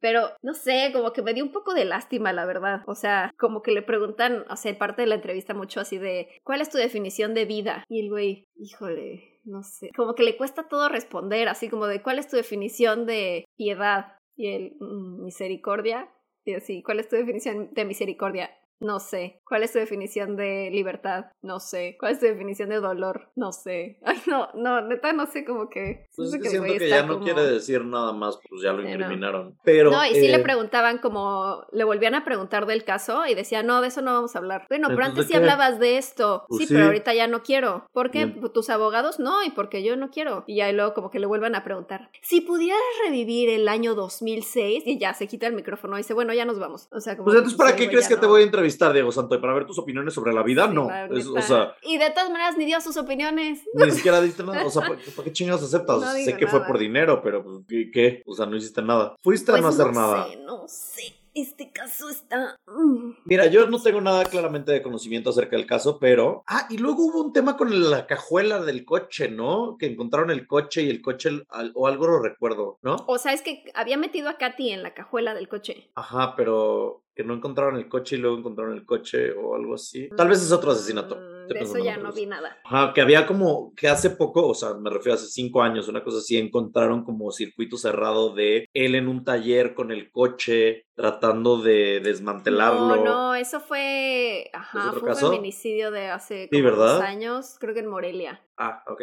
pero no sé, como que me dio un poco de lástima, la verdad. O sea, como que le preguntan, o sea, parte de la entrevista mucho así de, ¿cuál es tu definición de vida? Y el güey, híjole, no sé, como que le cuesta todo responder, así como de cuál es tu definición de piedad y el mm, misericordia. Y así, ¿cuál es tu definición de misericordia? No sé. ¿Cuál es tu definición de libertad? No sé. ¿Cuál es tu definición de dolor? No sé. Ay, no, no, neta, no sé cómo que. Pues es que, siento que ya no quiere decir nada más, pues ya lo incriminaron. Pero. No, y sí le eh, preguntaban como. Le volvían a preguntar del caso y decía, no, de eso no vamos a hablar. Bueno, pero antes sí hablabas de esto. Pues sí, pero ahorita ya no quiero. ¿Por qué? Tus abogados no, y porque yo no quiero. Y ahí luego como que le vuelvan a preguntar. Si pudieras revivir el año 2006, y ya se quita el micrófono y dice, bueno, ya nos vamos. O sea, como. Pues entonces, ¿para qué crees que te voy a entrevistar? Entrevistar, Diego Santo, para ver tus opiniones sobre la vida, no. o sea, y de todas maneras ni dio sus opiniones. Ni siquiera diste nada. O sea, ¿para, qué chingados aceptas? sé que fue por dinero, pero pues, ¿qué? O sea, no hiciste nada. Fuiste a pues no hacer nada. Sé, no sé este caso está... Mm. Mira, yo no tengo nada claramente de conocimiento acerca del caso, pero... Ah, y luego hubo un tema con la cajuela del coche, ¿no? Que encontraron el coche y el coche, o algo lo recuerdo, ¿no? O sea, es que había metido a Katy en la cajuela del coche. Ajá, pero que no encontraron el coche y luego encontraron el coche o algo así. Tal vez es otro asesinato. De eso ya no vi nada. Ajá, que había como, que hace poco, o sea, me refiero a hace cinco años, una cosa así, encontraron como circuito cerrado de él en un taller con el coche tratando de desmantelarlo. No, no, eso fue, ajá, fue un feminicidio de hace como ¿verdad? años, creo que en Morelia. Ah, ok,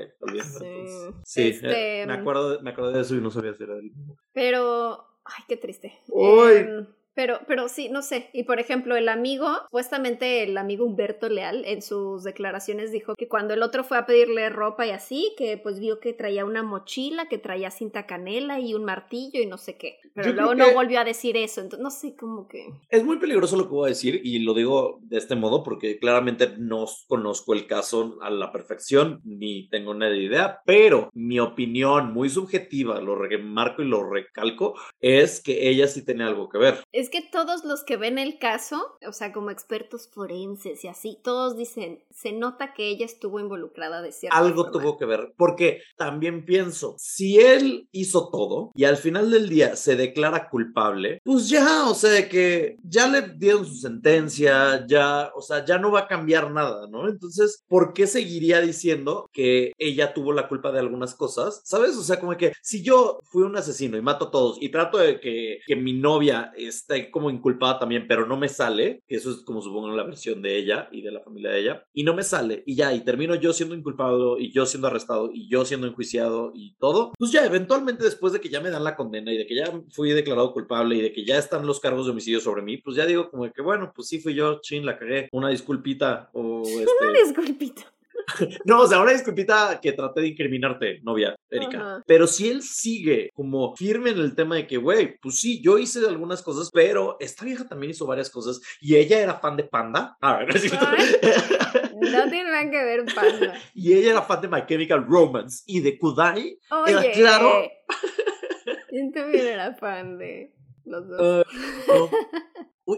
Sí, sí eh, este, me, acuerdo, me acuerdo de eso y no sabía si era él. Pero, ay, qué triste. Uy. Em, pero, pero sí, no sé. Y por ejemplo, el amigo, supuestamente el amigo Humberto Leal, en sus declaraciones dijo que cuando el otro fue a pedirle ropa y así, que pues vio que traía una mochila, que traía cinta canela y un martillo y no sé qué. Pero luego no volvió a decir eso. Entonces, no sé, cómo que. Es muy peligroso lo que voy a decir y lo digo de este modo porque claramente no conozco el caso a la perfección ni tengo nada de idea, pero mi opinión muy subjetiva, lo remarco y lo recalco, es que ella sí tiene algo que ver. Es que todos los que ven el caso, o sea, como expertos forenses y así, todos dicen, se nota que ella estuvo involucrada de cierta Algo tuvo que ver, porque también pienso, si él hizo todo y al final del día se declara culpable, pues ya, o sea, que ya le dieron su sentencia, ya, o sea, ya no va a cambiar nada, ¿no? Entonces, ¿por qué seguiría diciendo que ella tuvo la culpa de algunas cosas? ¿Sabes? O sea, como que si yo fui un asesino y mato a todos y trato de que, que mi novia esté como inculpada también, pero no me sale, que eso es como supongo la versión de ella y de la familia de ella, y no me sale, y ya, y termino yo siendo inculpado, y yo siendo arrestado, y yo siendo enjuiciado, y todo, pues ya, eventualmente después de que ya me dan la condena y de que ya fui declarado culpable y de que ya están los cargos de homicidio sobre mí, pues ya digo como que bueno, pues sí fui yo, chin, la cagué, una disculpita o... Este... Una disculpita. no, o sea, una disculpita que traté de incriminarte, novia, Erika. Pero si él sigue como firme en el tema de que, güey, pues sí, yo hice algunas cosas, pero esta vieja también hizo varias cosas y ella era fan de Panda. A ver, no tiene nada que ver Panda. y ella era fan de My Chemical Romance y de Kudai. Oye. Era claro. ¿Quién también era fan de los dos? Uh,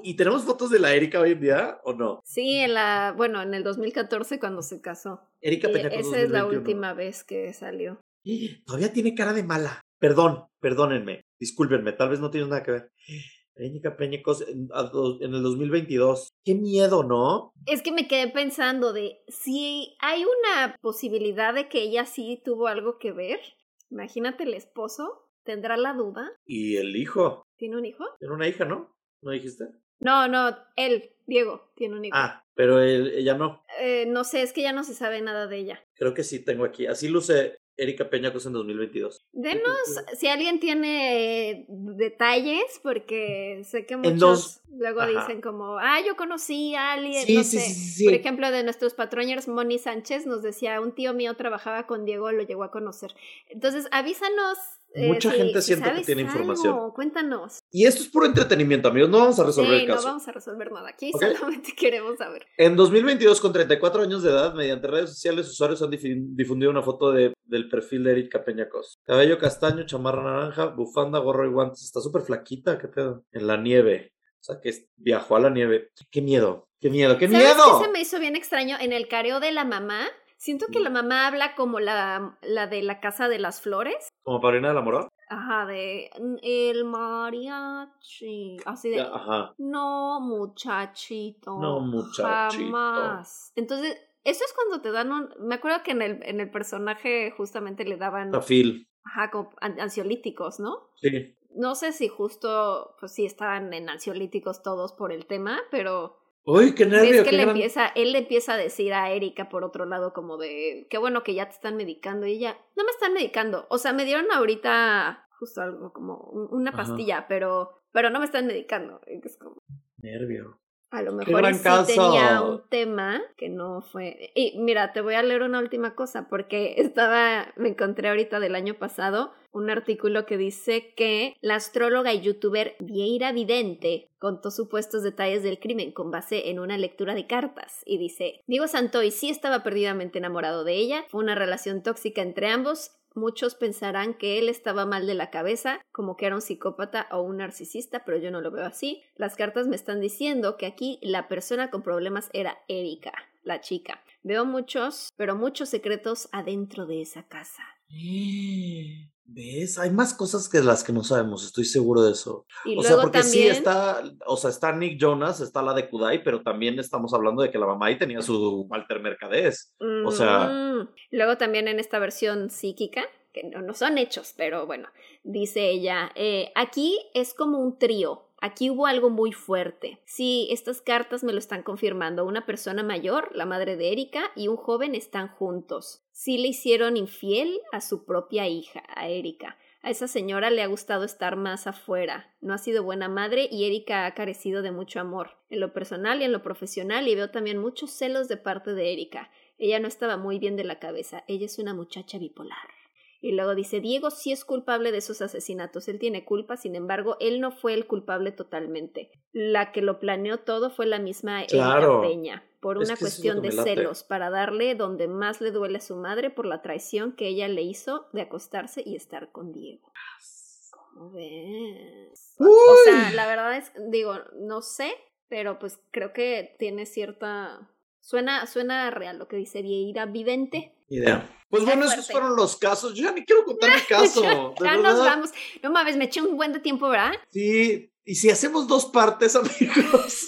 ¿Y tenemos fotos de la Erika hoy en día o no? Sí, en la, bueno, en el 2014 cuando se casó. Erika Peña Esa es la última vez que salió. Todavía tiene cara de mala. Perdón, perdónenme, discúlpenme, tal vez no tiene nada que ver. Erika Peña en, en el 2022. Qué miedo, ¿no? Es que me quedé pensando de si hay una posibilidad de que ella sí tuvo algo que ver. Imagínate el esposo ¿Tendrá la duda? ¿Y el hijo? ¿Tiene un hijo? Tiene una hija, ¿no? ¿No dijiste? No, no, él, Diego, tiene un hijo. Ah, pero él- ella no. Eh, no sé, es que ya no se sabe nada de ella. Creo que sí tengo aquí. Así luce Erika Peñacos en 2022. Denos, si alguien tiene eh, detalles, porque sé que muchos dos- luego ajá. dicen como, ah, yo conocí a alguien, Sí, no sí, sé. sí. Por ejemplo, de nuestros patroñers, Moni Sánchez nos decía, un tío mío trabajaba con Diego, lo llegó a conocer. Entonces, avísanos. Eh, Mucha si- gente si siento que tiene información. algo, Cuéntanos. Y esto es puro entretenimiento, amigos. No vamos a resolver Sí, el no caso. vamos a resolver nada. Aquí Ok. solamente queremos saber. En 2022, con 34 años de edad, mediante redes sociales, usuarios han difundido una foto de, del perfil de Erika Peñacos. Cabello castaño, chamarra naranja, bufanda, gorro y guantes. Está súper flaquita, qué pedo. En la nieve. O sea, que viajó a la nieve. Qué miedo, qué miedo, qué ¿Sabes miedo. qué se me hizo bien extraño? En el careo de la mamá, siento que la mamá habla como la, la de la casa de las flores. ¿Como Paulina de la Mora? Ajá, de "Mm, el mariachi. Así de. Ajá. No, muchachito. No, muchachito. Jamás. Entonces, eso es cuando te dan un. Me acuerdo que en el, en el personaje justamente le daban. Tafil. Ajá, como an- ansiolíticos, ¿no? Sí. No sé si justo, pues sí estaban en ansiolíticos todos por el tema, pero Uy, qué nervio. ves que qué le gran- empieza, él le empieza a decir a Erika por otro lado como de, qué bueno que ya te están medicando y ella, no me están medicando, o sea, me dieron ahorita justo algo como un- una Ajá. pastilla, pero, pero no me están medicando. Es como, Nervio. A lo mejor sí caso. tenía un tema que no fue. Y mira, te voy a leer una última cosa, porque estaba, me encontré ahorita del año pasado un artículo que dice que la astróloga y youtuber Vieira Vidente contó supuestos detalles del crimen con base en una lectura de cartas y dice, Diego Santoy sí estaba perdidamente enamorado de ella, fue una relación tóxica entre ambos, Muchos pensarán que él estaba mal de la cabeza, como que era un psicópata o un narcisista, pero yo no lo veo así. Las cartas me están diciendo que aquí la persona con problemas era Erika, la chica. Veo muchos, pero muchos secretos adentro de esa casa. ¿Ves? Hay más cosas que las que no sabemos, estoy seguro de eso. Y o sea, porque también... sí está, o sea, está Nick Jonas, está la de Kudai, pero también estamos hablando de que la mamá ahí tenía su Walter Mercadés. o sea- Mm, Luego también en esta versión psíquica, que no, no son hechos, pero bueno, dice ella, eh, aquí es como un trío. Aquí hubo algo muy fuerte. Sí, estas cartas me lo están confirmando. Una persona mayor, la madre de Erika, y un joven están juntos. Sí le hicieron infiel a su propia hija, a Erika. A esa señora le ha gustado estar más afuera. No ha sido buena madre y Erika ha carecido de mucho amor, en lo personal y en lo profesional, y veo también muchos celos de parte de Erika. Ella no estaba muy bien de la cabeza. Ella es una muchacha bipolar. Y luego dice, Diego sí es culpable de esos asesinatos. Él tiene culpa, sin embargo, él no fue el culpable totalmente. La que lo planeó todo fue la misma Claro. Peña, por Es una cuestión de celos, para darle donde más le duele a su madre por la traición que ella le hizo de acostarse y estar con Diego. ¿Cómo ves? O sea, la verdad es, digo, no sé, pero pues creo que tiene cierta... Suena, suena real lo que dice Vieira Vidente. Idea. Pues bueno, esos fueron los casos. Yo ya ni quiero contar mi caso. ya de ya nos vamos. No mames, me eché un buen de tiempo, ¿verdad? Sí, y si hacemos dos partes, amigos.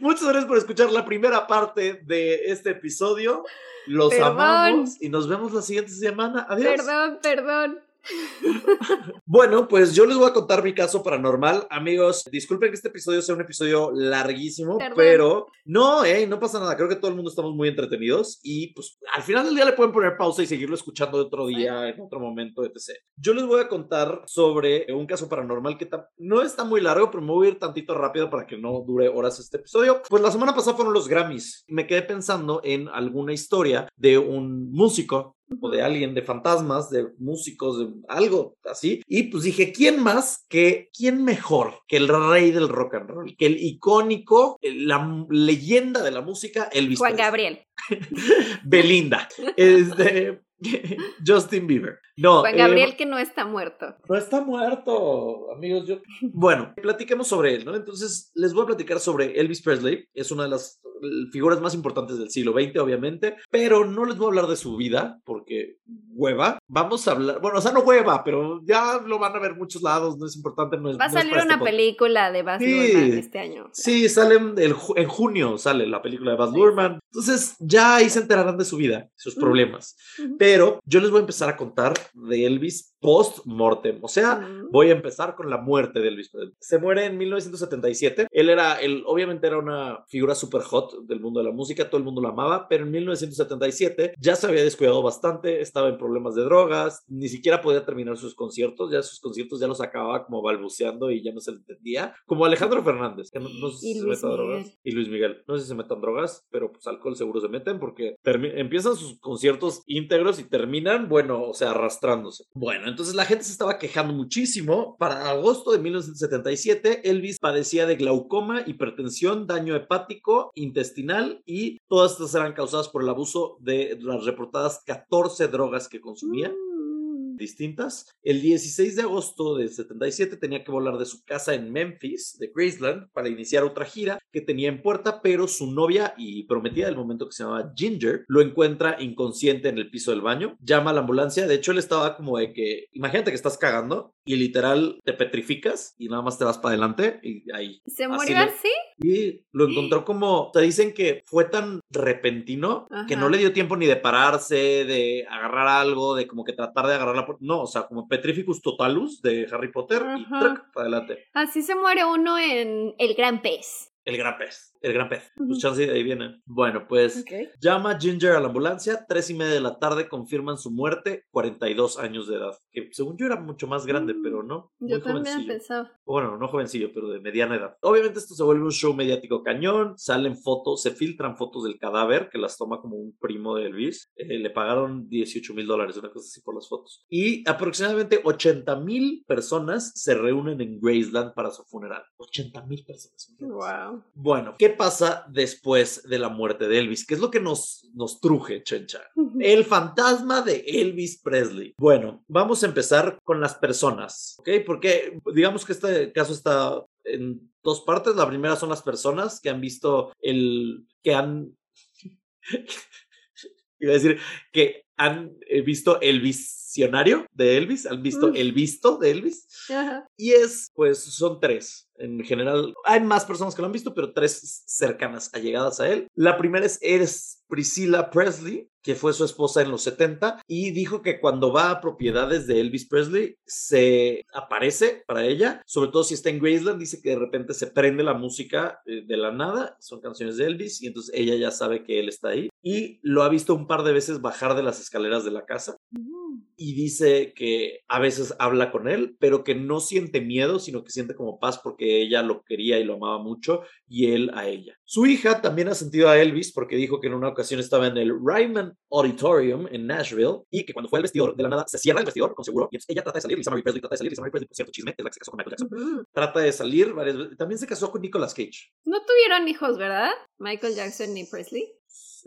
Muchas gracias por escuchar la primera parte de este episodio. Los Perdón. amamos y nos vemos la siguiente semana. Adiós. Perdón, perdón. Bueno, pues yo les voy a contar mi caso paranormal. Amigos, disculpen que este episodio sea un episodio larguísimo, Perdón. pero no, eh, no pasa nada. Creo que todo el mundo estamos muy entretenidos y pues al final del día le pueden poner pausa y seguirlo escuchando de otro día, en otro momento, etc. Yo les voy a contar sobre un caso paranormal que no está muy largo, pero me voy a ir tantito rápido para que no dure horas este episodio. Pues la semana pasada fueron los Grammys. Me quedé pensando en alguna historia de un músico o de alguien, de fantasmas, de músicos, de algo así. Y pues dije, ¿quién más que, quién mejor que el rey del rock and roll? Que el icónico, el- la leyenda de la música, Elvis Juan. Gabriel. Belinda. Este, Justin Bieber. No, Juan eh, Gabriel que no está muerto. no está muerto, amigos. Yo... Bueno, platiquemos sobre él, ¿no? Entonces, les voy a platicar sobre Elvis Presley. Es una de las eh, figuras más importantes del siglo XX, obviamente, pero no les voy a hablar de su vida, porque hueva. vamos a hablar, bueno, o sea, no hueva, pero ya lo van a ver muchos lados, no es importante. No es, Va a salir una este película de Baz Luhrmann este año. Sí, salen en junio, sale la película de Baz Luhrmann. Entonces, ya ahí se enterarán de su vida, sus problemas. Pero yo les voy a empezar a contar de Elvis post-mortem. O sea, voy a empezar con la muerte de Elvis Presley. Se muere en 1977. Él era, él, obviamente era una figura super hot del mundo de la música, todo el mundo lo amaba, pero en 1977 ya se había descuidado bastante, estaba en problemas de drogas, ni siquiera podía terminar sus conciertos, ya sus conciertos ya los acababa como balbuceando y ya no se le entendía. Como Alejandro Fernández, que no, sé si se drogas. Y Luis Miguel, no sé si se metan drogas, pero pues alcohol seguro se meten porque empiezan sus conciertos íntegros y terminan, bueno, o sea, arrastrándose. Bueno, entonces la gente se estaba quejando muchísimo. Para agosto de 1977, Elvis padecía de glaucoma, hipertensión, daño hepático, intestinal y todas estas eran causadas por el abuso de las reportadas 14 drogas que consumía. Distintas. El 16 de agosto del 77 tenía que volar de su casa en Memphis, de Graceland, para iniciar otra gira que tenía en puerta, pero su novia y prometida del momento que se llamaba Ginger lo encuentra inconsciente en el piso del baño, llama a la ambulancia, de hecho él estaba como de que, imagínate que estás cagando y literal te petrificas y nada más te vas para adelante y ahí. ¿Se murió así? Y lo encontró como, te dicen que fue tan repentino que no le dio tiempo ni de pararse, de agarrar algo, de como que tratar de agarrar la no, o sea, como Petrificus Totalus de Harry Potter y track para adelante. Así se muere uno en El Gran Pez. El Gran Pez. El gran pez. Pues chance de ahí viene. Bueno, pues llama Ginger a la ambulancia. Tres y media de la tarde confirman su muerte. 42 años de edad. Que según yo era mucho más grande, mm, pero no. yo también pensaba. Bueno, no jovencillo, pero de mediana edad. Obviamente esto se vuelve un show mediático cañón. Salen fotos, se filtran fotos del cadáver que las toma como un primo de Elvis. Eh, le pagaron 18 mil dólares, una cosa así por las fotos. Y aproximadamente 80 mil personas se reúnen en Graceland para su funeral. 80 mil personas. Wow. Bueno, ¿qué pasa después de la muerte de Elvis? ¿Qué es lo que nos, nos truje, Chencha? El fantasma de Elvis Presley. Bueno, vamos a empezar con las personas, ¿ok? Porque digamos que este caso está en dos partes. La primera son las personas que han visto el, que han, iba a decir, que han eh, visto el visionario de Elvis, han visto el visto de Elvis. Y es, pues, son tres en general, hay más personas que lo han visto, pero tres cercanas, allegadas a él. La primera es, es Priscilla Presley, que fue su esposa en los 70, y dijo que cuando va a propiedades de Elvis Presley se aparece para ella, sobre todo si está en Graceland, dice que de repente se prende la música eh, de la nada, son canciones de Elvis, y entonces ella ya sabe que él está ahí, y lo ha visto un par de veces bajar de las escaleras de la casa. Y dice que a veces habla con él, pero que no siente miedo, sino que siente como paz porque ella lo quería y lo amaba mucho y él a ella. Su hija también ha sentido a Elvis porque dijo que en una ocasión estaba en el Ryman Auditorium en Nashville y que cuando fue al vestidor, de la nada se cierra el vestidor, con seguro, y entonces ella trata de salir, Lisa Marie Presley trata de salir, Lisa Marie Presley, por cierto, chisme, es la que se casó con Michael Jackson. Trata de salir varias veces. También se casó con Nicolas Cage. No tuvieron hijos, ¿verdad? Michael Jackson ni Presley.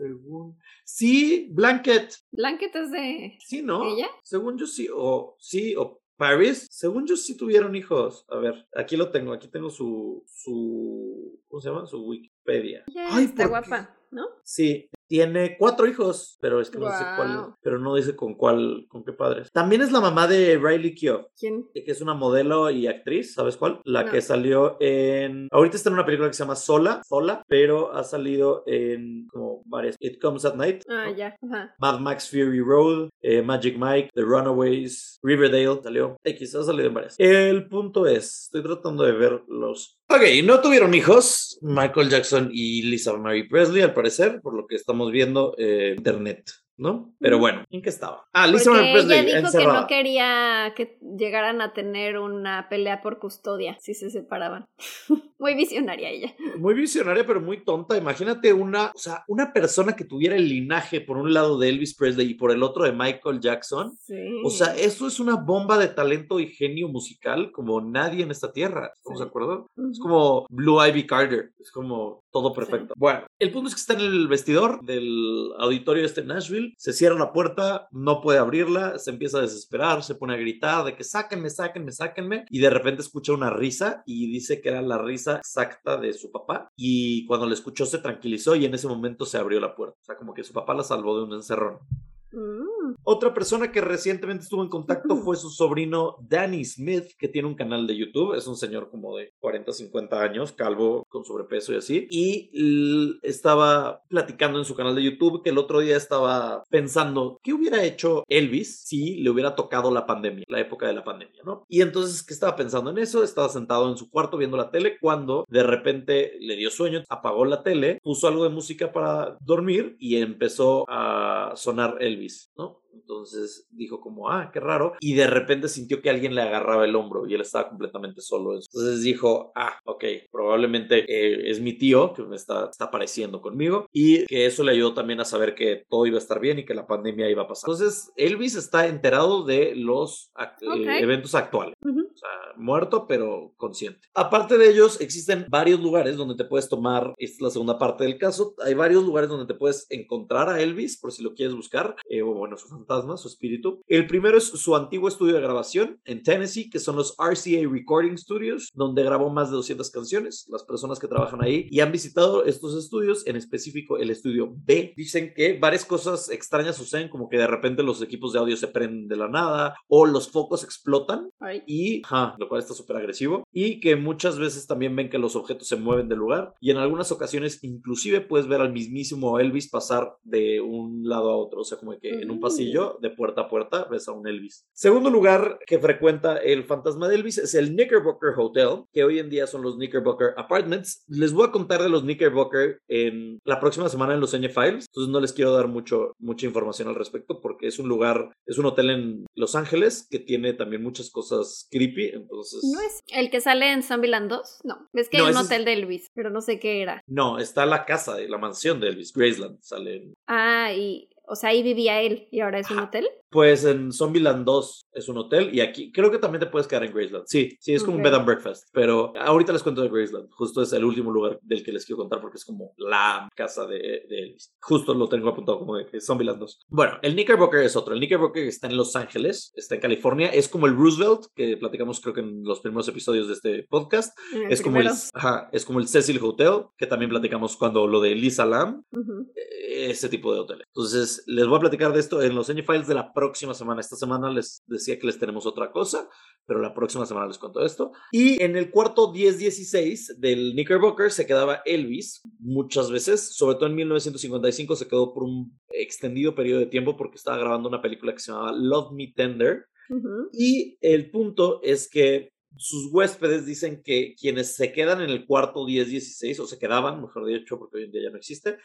Según. Sí, Blanket. Blanket es de. Sí, ¿no? ¿Ella? Según yo sí, o sí, o Paris. Según yo sí tuvieron hijos. A ver, aquí lo tengo, aquí tengo su. su ¿Cómo se llama? Su Wikipedia. Ay, está guapa, ¿no? Sí, tiene cuatro hijos, pero es que no sé cuál, pero no dice con cuál, con qué padres. También es la mamá de Riley Keough. ¿Quién? Que es una modelo y actriz, ¿sabes cuál? La que salió en... Ahorita está en una película que se llama Sola, Sola, pero ha salido en como varias... It Comes at Night. Ah, ya. Mad Max Fury Road, eh, Magic Mike, The Runaways, Riverdale, salió. X, ha salido en varias. El punto es, estoy tratando de ver los Ok, no tuvieron hijos, Michael Jackson y Lisa Marie Presley, al parecer, por lo que estamos viendo en internet. ¿no? Pero bueno, ¿en qué estaba? Ah, Lisa Marie Presley ella dijo que no quería que llegaran a tener una pelea por custodia si se separaban. muy visionaria ella. Muy visionaria, pero muy tonta. Imagínate una, o sea, una persona que tuviera el linaje por un lado de Elvis Presley y por el otro de Michael Jackson. Sí. O sea, eso es una bomba de talento y genio musical como nadie en esta tierra. ¿Estamos de acuerdo? Es como Blue Ivy Carter. Es como todo perfecto. Bueno, el punto es que está en el vestidor del auditorio este Nashville se cierra la puerta, no puede abrirla, se empieza a desesperar, se pone a gritar de que sáquenme, sáquenme, sáquenme, y de repente escucha una risa y dice que era la risa exacta de su papá, y cuando la escuchó se tranquilizó y en ese momento se abrió la puerta, o sea, como que su papá la salvó de un encerrón. Mm. Otra persona que recientemente estuvo en contacto fue su sobrino Danny Smith, que tiene un canal de YouTube. Es un señor como de 40, 50 años, calvo, con sobrepeso y así. Y estaba platicando en su canal de YouTube que el otro día estaba pensando, ¿qué hubiera hecho Elvis si le hubiera tocado la pandemia, la época de la pandemia, ¿no? Y entonces, ¿qué estaba pensando en eso? Estaba sentado en su cuarto viendo la tele cuando de repente le dio sueño, apagó la tele, puso algo de música para dormir y empezó a sonar Elvis, ¿no? Entonces dijo como, ah, qué raro. Y de repente sintió que alguien le agarraba el hombro y él estaba completamente solo. Entonces dijo, ah, ok, probablemente eh, es mi tío que me está, está apareciendo conmigo. Y que eso le ayudó también a saber que todo iba a estar bien y que la pandemia iba a pasar. Entonces Elvis está enterado de los eh, eventos actuales. O sea, muerto pero consciente. Aparte de ellos, existen varios lugares donde te puedes tomar, esta es la segunda parte del caso, hay varios lugares donde te puedes encontrar a Elvis por si lo quieres buscar, eh, o bueno, su fantasma, su espíritu. El primero es su antiguo estudio de grabación en Tennessee, que son los RCA Recording Studios, donde grabó más de 200 canciones. Las personas que trabajan ahí y han visitado estos estudios, en específico el estudio B, dicen que varias cosas extrañas suceden, como que de repente los equipos de audio se prenden de la nada o los focos explotan y, ajá, lo cual está súper agresivo y que muchas veces también ven que los objetos se mueven del lugar y en algunas ocasiones inclusive puedes ver al mismísimo Elvis pasar de un lado a otro, o sea, como que en un pasillo de puerta a puerta ves a un Elvis. Segundo lugar que frecuenta el fantasma de Elvis es el Knickerbocker Hotel, que hoy en día son los Knickerbocker Apartments. Les voy a contar de los Knickerbocker en la próxima semana en los N Files, entonces no les quiero dar mucho, mucha información al respecto porque es un lugar, es un hotel en Los Ángeles que tiene también muchas cosas creepy, entonces... ¿No es el que sale en Zombieland 2? No, es que hay un hotel de Elvis, pero no sé qué era. No, está la casa, la mansión de Elvis, Graceland, sale en... Ah, y o sea, ahí vivía él y ahora es un hotel. Pues en Zombieland 2 es un hotel y aquí creo que también te puedes quedar en Graceland. Sí, sí, es como un bed and breakfast. Pero ahorita les cuento de Graceland. Justo es el último lugar del que les quiero contar porque es como la casa de, de Elvis. Justo lo tengo apuntado como de Zombieland 2. Bueno, el Knickerbocker es otro. El Knickerbocker está en Los Ángeles, está en California. Es como el Roosevelt que platicamos creo que en los primeros episodios de este podcast. es como el, ajá, es como el Cecil Hotel que también platicamos cuando lo de Lisa Lam. E, ese tipo de hoteles. Entonces, les voy a platicar de esto en los Files de la próxima semana. Esta semana les decía que les tenemos otra cosa, pero la próxima semana les cuento esto. Y en el cuarto 10-16 del Knickerbocker se quedaba Elvis muchas veces, sobre todo en 1955 se quedó por un extendido periodo de tiempo porque estaba grabando una película que se llamaba Love Me Tender. Y el punto es que sus huéspedes dicen que quienes se quedan en el cuarto 10-16, o se quedaban, mejor dicho, porque hoy en día ya no existe,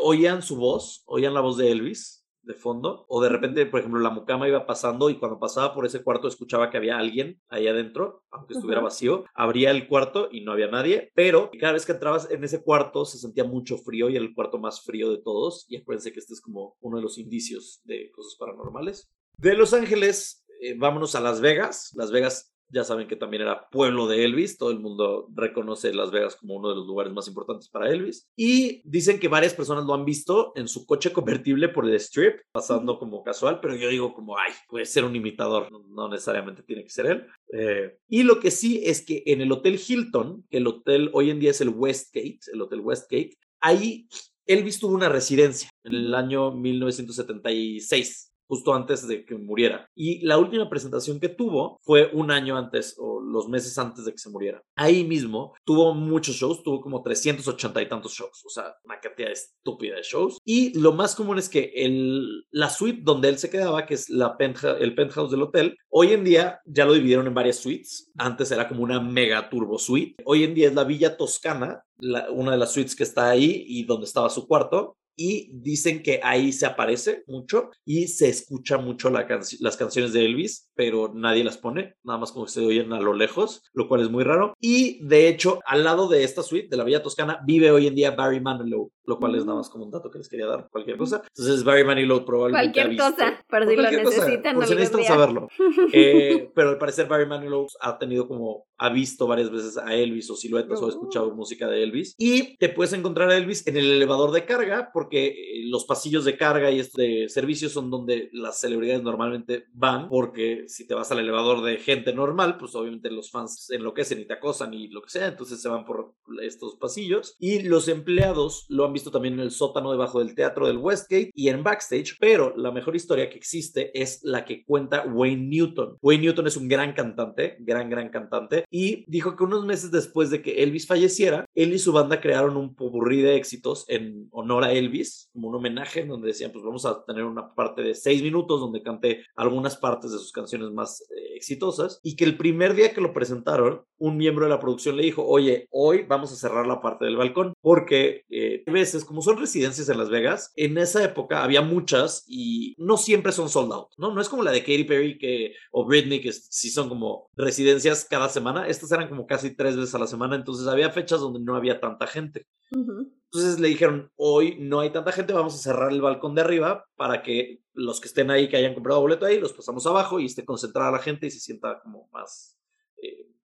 oían su voz, oían la voz de Elvis de fondo, o de repente, por ejemplo, la mucama iba pasando y cuando pasaba por ese cuarto escuchaba que había alguien ahí adentro, aunque estuviera vacío, abría el cuarto y no había nadie, pero cada vez que entrabas en ese cuarto se sentía mucho frío y era el cuarto más frío de todos, y acuérdense que este es como uno de los indicios de cosas paranormales. De Los Ángeles, eh, vámonos a Las Vegas. Las Vegas ya saben que también era pueblo de Elvis, todo el mundo reconoce Las Vegas como uno de los lugares más importantes para Elvis. Y dicen que varias personas lo han visto en su coche convertible por el strip, pasando como casual, pero yo digo como, ay, puede ser un imitador, no, necesariamente tiene que ser él. Eh, y lo que sí es que en el Hotel Hilton, que el hotel hoy en día es el Westgate, el Hotel Westgate, ahí Elvis tuvo una residencia en el año 1976 justo antes de que muriera. Y la última presentación que tuvo fue un año antes o los meses antes de que se muriera. Ahí mismo tuvo muchos shows, tuvo como 380 y tantos shows, o sea, una cantidad estúpida de shows. Y lo más común es que el, la suite donde él se quedaba, que es la el penthouse del hotel, hoy en día ya lo dividieron en varias suites. Antes era como una mega turbo suite. Hoy en día es la Villa Toscana, una de las suites que está ahí y donde estaba su cuarto y dicen que ahí se aparece mucho y se escucha mucho la las canciones de Elvis, pero nadie las pone, nada más como que se oyen a lo lejos, lo cual es muy raro. Y de hecho, al lado de esta suite de la Villa Toscana vive hoy en día Barry Manilow, lo cual es nada más como un dato que les quería dar, cualquier cosa. Entonces Barry Manilow probablemente Cualquier cosa, pero si lo necesitan. Por si necesitan saberlo. Eh, pero al parecer Barry Manilow ha tenido como, ha visto varias veces a Elvis o siluetas o ha escuchado oh. música de Elvis. Y te puedes encontrar a Elvis en el elevador de carga porque eh, los pasillos de carga y este servicios son donde las celebridades normalmente van porque si te vas al elevador de gente normal, pues obviamente los fans enloquecen y te acosan y lo que sea, entonces se van por estos pasillos. Y los empleados lo han visto también en el sótano debajo del teatro del Westgate y en backstage. Pero la mejor historia que existe es la que cuenta Wayne Newton. Wayne Newton es un gran cantante, gran, gran cantante. Y dijo que unos meses después de que Elvis falleciera, él y su banda crearon un popurrí de éxitos en honor a Elvis, como un homenaje, en donde decían, pues vamos a tener una parte de seis minutos donde cante algunas partes de sus canciones más eh, exitosas. Y que el primer día que lo presentaron, un miembro de la producción le dijo, oye, hoy vamos a cerrar la parte del balcón, porque eh, veces, como son residencias en Las Vegas, en esa época había muchas y no siempre son sold out, ¿no? No es como la de Katy Perry que, o Britney, que sí son como residencias cada semana, estas eran como casi tres veces a la semana, entonces había fechas donde no había tanta gente. Entonces le dijeron, hoy no hay tanta gente, vamos a cerrar el balcón de arriba para que los que estén ahí, que hayan comprado boleto ahí, los pasamos abajo y esté concentrada la gente y se sienta como más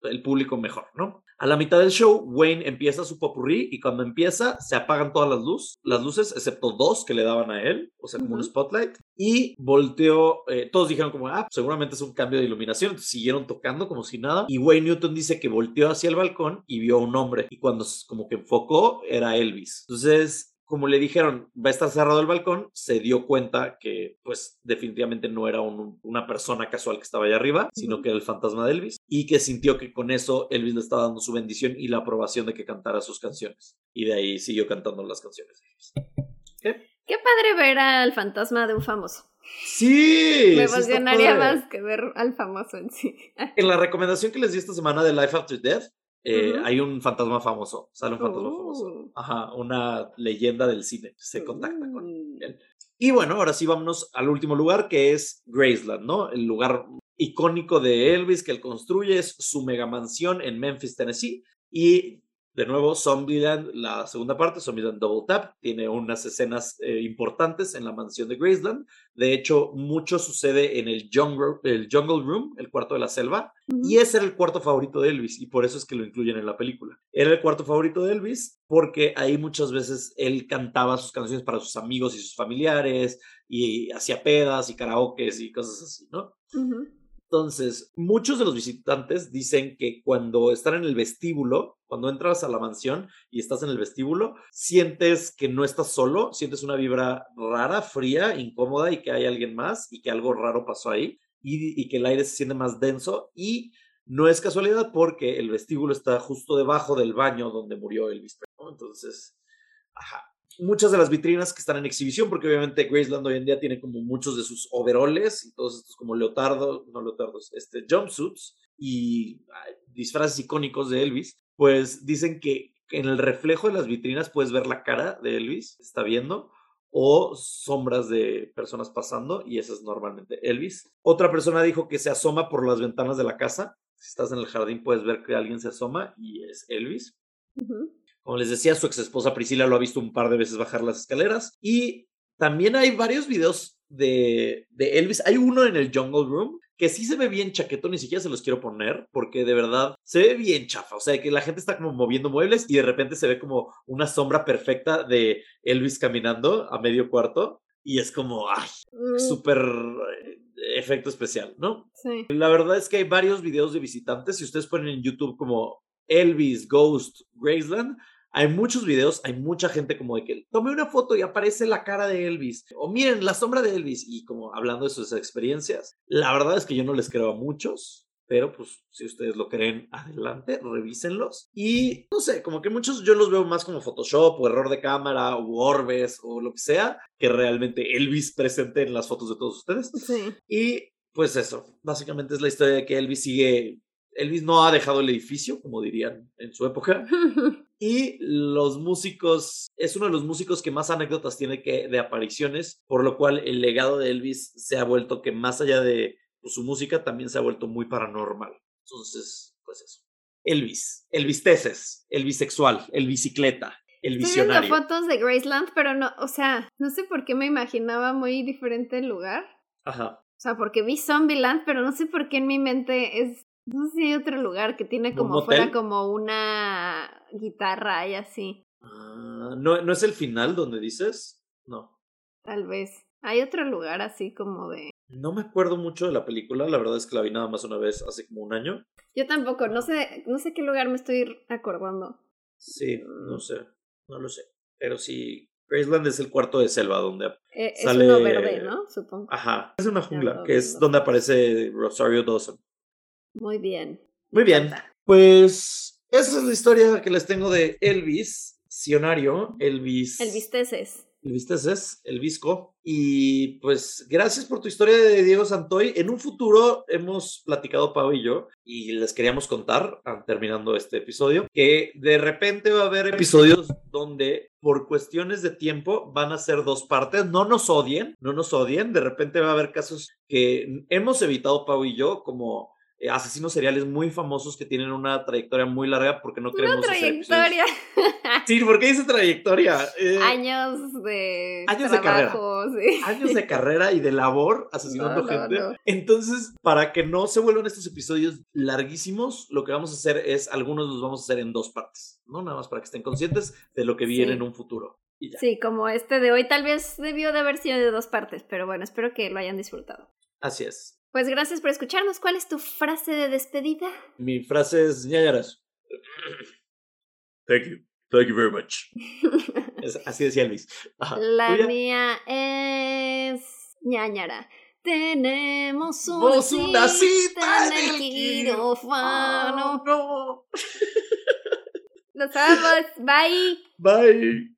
el público mejor, ¿no? A la mitad del show, Wayne empieza su popurrí y cuando empieza se apagan todas las luces, las luces, excepto dos que le daban a él, o sea, como un spotlight, y volteó, eh, todos dijeron como, ah, seguramente es un cambio de iluminación, siguieron tocando como si nada, y Wayne Newton dice que volteó hacia el balcón y vio a un hombre, y cuando como que enfocó era Elvis. Entonces, como le dijeron, va a estar cerrado el balcón, se dio cuenta que pues definitivamente no era una persona casual que estaba allá arriba, sino que era el fantasma de Elvis y que sintió que con eso Elvis le estaba dando su bendición y la aprobación de que cantara sus canciones. Y de ahí siguió cantando las canciones de Elvis. ¿Qué? Qué padre ver al fantasma de un famoso. Sí. Me emocionaría más que ver al famoso en sí. en la recomendación que les di esta semana de Life After Death, eh, hay un fantasma famoso, sale un fantasma famoso. Oh. Ajá, una leyenda del cine. Se contacta con él. Y bueno, ahora sí vámonos al último lugar que es Graceland, ¿no? El lugar icónico de Elvis que él construye es su mega mansión en Memphis, Tennessee. Y de nuevo, Zombieland, la segunda parte, Zombieland Double Tap, tiene unas escenas eh, importantes en la mansión de Graceland. De hecho, mucho sucede en el jungle, el jungle Room, el cuarto de la selva, y ese era el cuarto favorito de Elvis, y por eso es que lo incluyen en la película. Era el cuarto favorito de Elvis porque ahí muchas veces él cantaba sus canciones para sus amigos y sus familiares, y hacía pedas y karaokes y cosas así, ¿no? Entonces, muchos de los visitantes dicen que cuando están en el vestíbulo, cuando entras a la mansión y estás en el vestíbulo, sientes que no estás solo, sientes una vibra rara, fría, incómoda y que hay alguien más y que algo raro pasó ahí y, que el aire se siente más denso y no es casualidad porque el vestíbulo está justo debajo del baño donde murió Elvis. Entonces, ajá, muchas de las vitrinas que están en exhibición, porque obviamente Graceland hoy en día tiene como muchos de sus overoles y todos estos como leotardo, no leotardos, este, jumpsuits y disfraces icónicos de Elvis, pues dicen que en el reflejo de las vitrinas puedes ver la cara de Elvis, está viendo, o sombras de personas pasando, y esa es normalmente Elvis. Otra persona dijo que se asoma por las ventanas de la casa. Si estás en el jardín puedes ver que alguien se asoma y es Elvis. Como les decía, su ex esposa Priscila lo ha visto un par de veces bajar las escaleras. Y también hay varios videos de, de Elvis. Hay uno en el Jungle Room que sí se ve bien chaqueto, ni siquiera se los quiero poner, porque de verdad se ve bien chafa. O sea, que la gente está como moviendo muebles y de repente se ve como una sombra perfecta de Elvis caminando a medio cuarto. Y es como, ay, mm. súper eh, efecto especial, ¿no? Sí. La verdad es que hay varios videos de visitantes. Si ustedes ponen en YouTube como Elvis Ghost Graceland, hay muchos videos, hay mucha gente como de que tomé una foto y aparece la cara de Elvis, o miren la sombra de Elvis, y como hablando de sus experiencias. La verdad es que yo no les creo a muchos, pero pues si ustedes lo creen, adelante, revísenlos. Y no sé, como que muchos yo los veo más como Photoshop o error de cámara o orbes o lo que sea, que realmente Elvis presente en las fotos de todos ustedes. Sí. Y pues eso, básicamente es la historia de que Elvis sigue Elvis no ha dejado el edificio, como dirían en su época. Y los músicos, es uno de los músicos que más anécdotas tiene que, de apariciones, por lo cual el legado de Elvis se ha vuelto que más allá de pues, su música, también se ha vuelto muy paranormal. Entonces, pues eso. Elvis, Elvis Teces, el bisexual, el bicicleta, el visionario. Estoy viendo fotos de Graceland, pero no, o sea, no sé por qué me imaginaba muy diferente el lugar. Ajá. O sea, porque vi Zombieland, pero no sé por qué en mi mente es no sé si hay otro lugar que tiene como fuera como una guitarra y así. Ah, ¿no, ¿No es el final donde dices? No. Tal vez. Hay otro lugar así como de... No me acuerdo mucho de la película, la verdad es que la vi nada más una vez hace como un año. Yo tampoco, no sé, no sé qué lugar me estoy acordando. Sí, no sé, no lo sé. Pero sí, Graceland es el cuarto de selva donde Eh, es Sale- uno verde, ¿no? Supongo. Ajá, es una jungla, que es donde aparece Rosario Dawson. Muy bien. Muy bien, pues esa es la historia que les tengo de Elvis, Sionario, Elvis. El visteces. Elvis Teces, el Visco. Y pues gracias por tu historia de Diego Santoy. En un futuro hemos platicado Pau y yo y les queríamos contar, ah, terminando este episodio, que de repente va a haber episodios donde por cuestiones de tiempo van a ser dos partes. No nos odien, no nos odien. De repente va a haber casos que hemos evitado Pau y yo como eh, asesinos seriales muy famosos que tienen una trayectoria muy larga porque no Una queremos hacer episodios- trayectoria. Sí, ¿por qué dice trayectoria? Eh, Años de Años de trabajo, sí. años de carrera y de labor asesinando No, no, gente. no. Entonces, para que no se vuelvan estos episodios larguísimos, lo que vamos a hacer es, algunos los vamos a hacer en dos partes, ¿no? Nada más para que estén conscientes de lo que viene Sí. en un futuro. Y ya. Sí, como este de hoy tal vez debió de haber sido de dos partes, pero bueno, espero que lo hayan disfrutado. Así es. Pues gracias por escucharnos. ¿Cuál es tu frase de despedida? Mi frase es ñañaras. Thank you. Thank you very much. Es- así decía Elvis. Ajá. La ¿Tuya? mía es ñañara. Tenemos una, Vos una cita en el el quirófano. Oh, no. Nos vemos. Bye. Bye.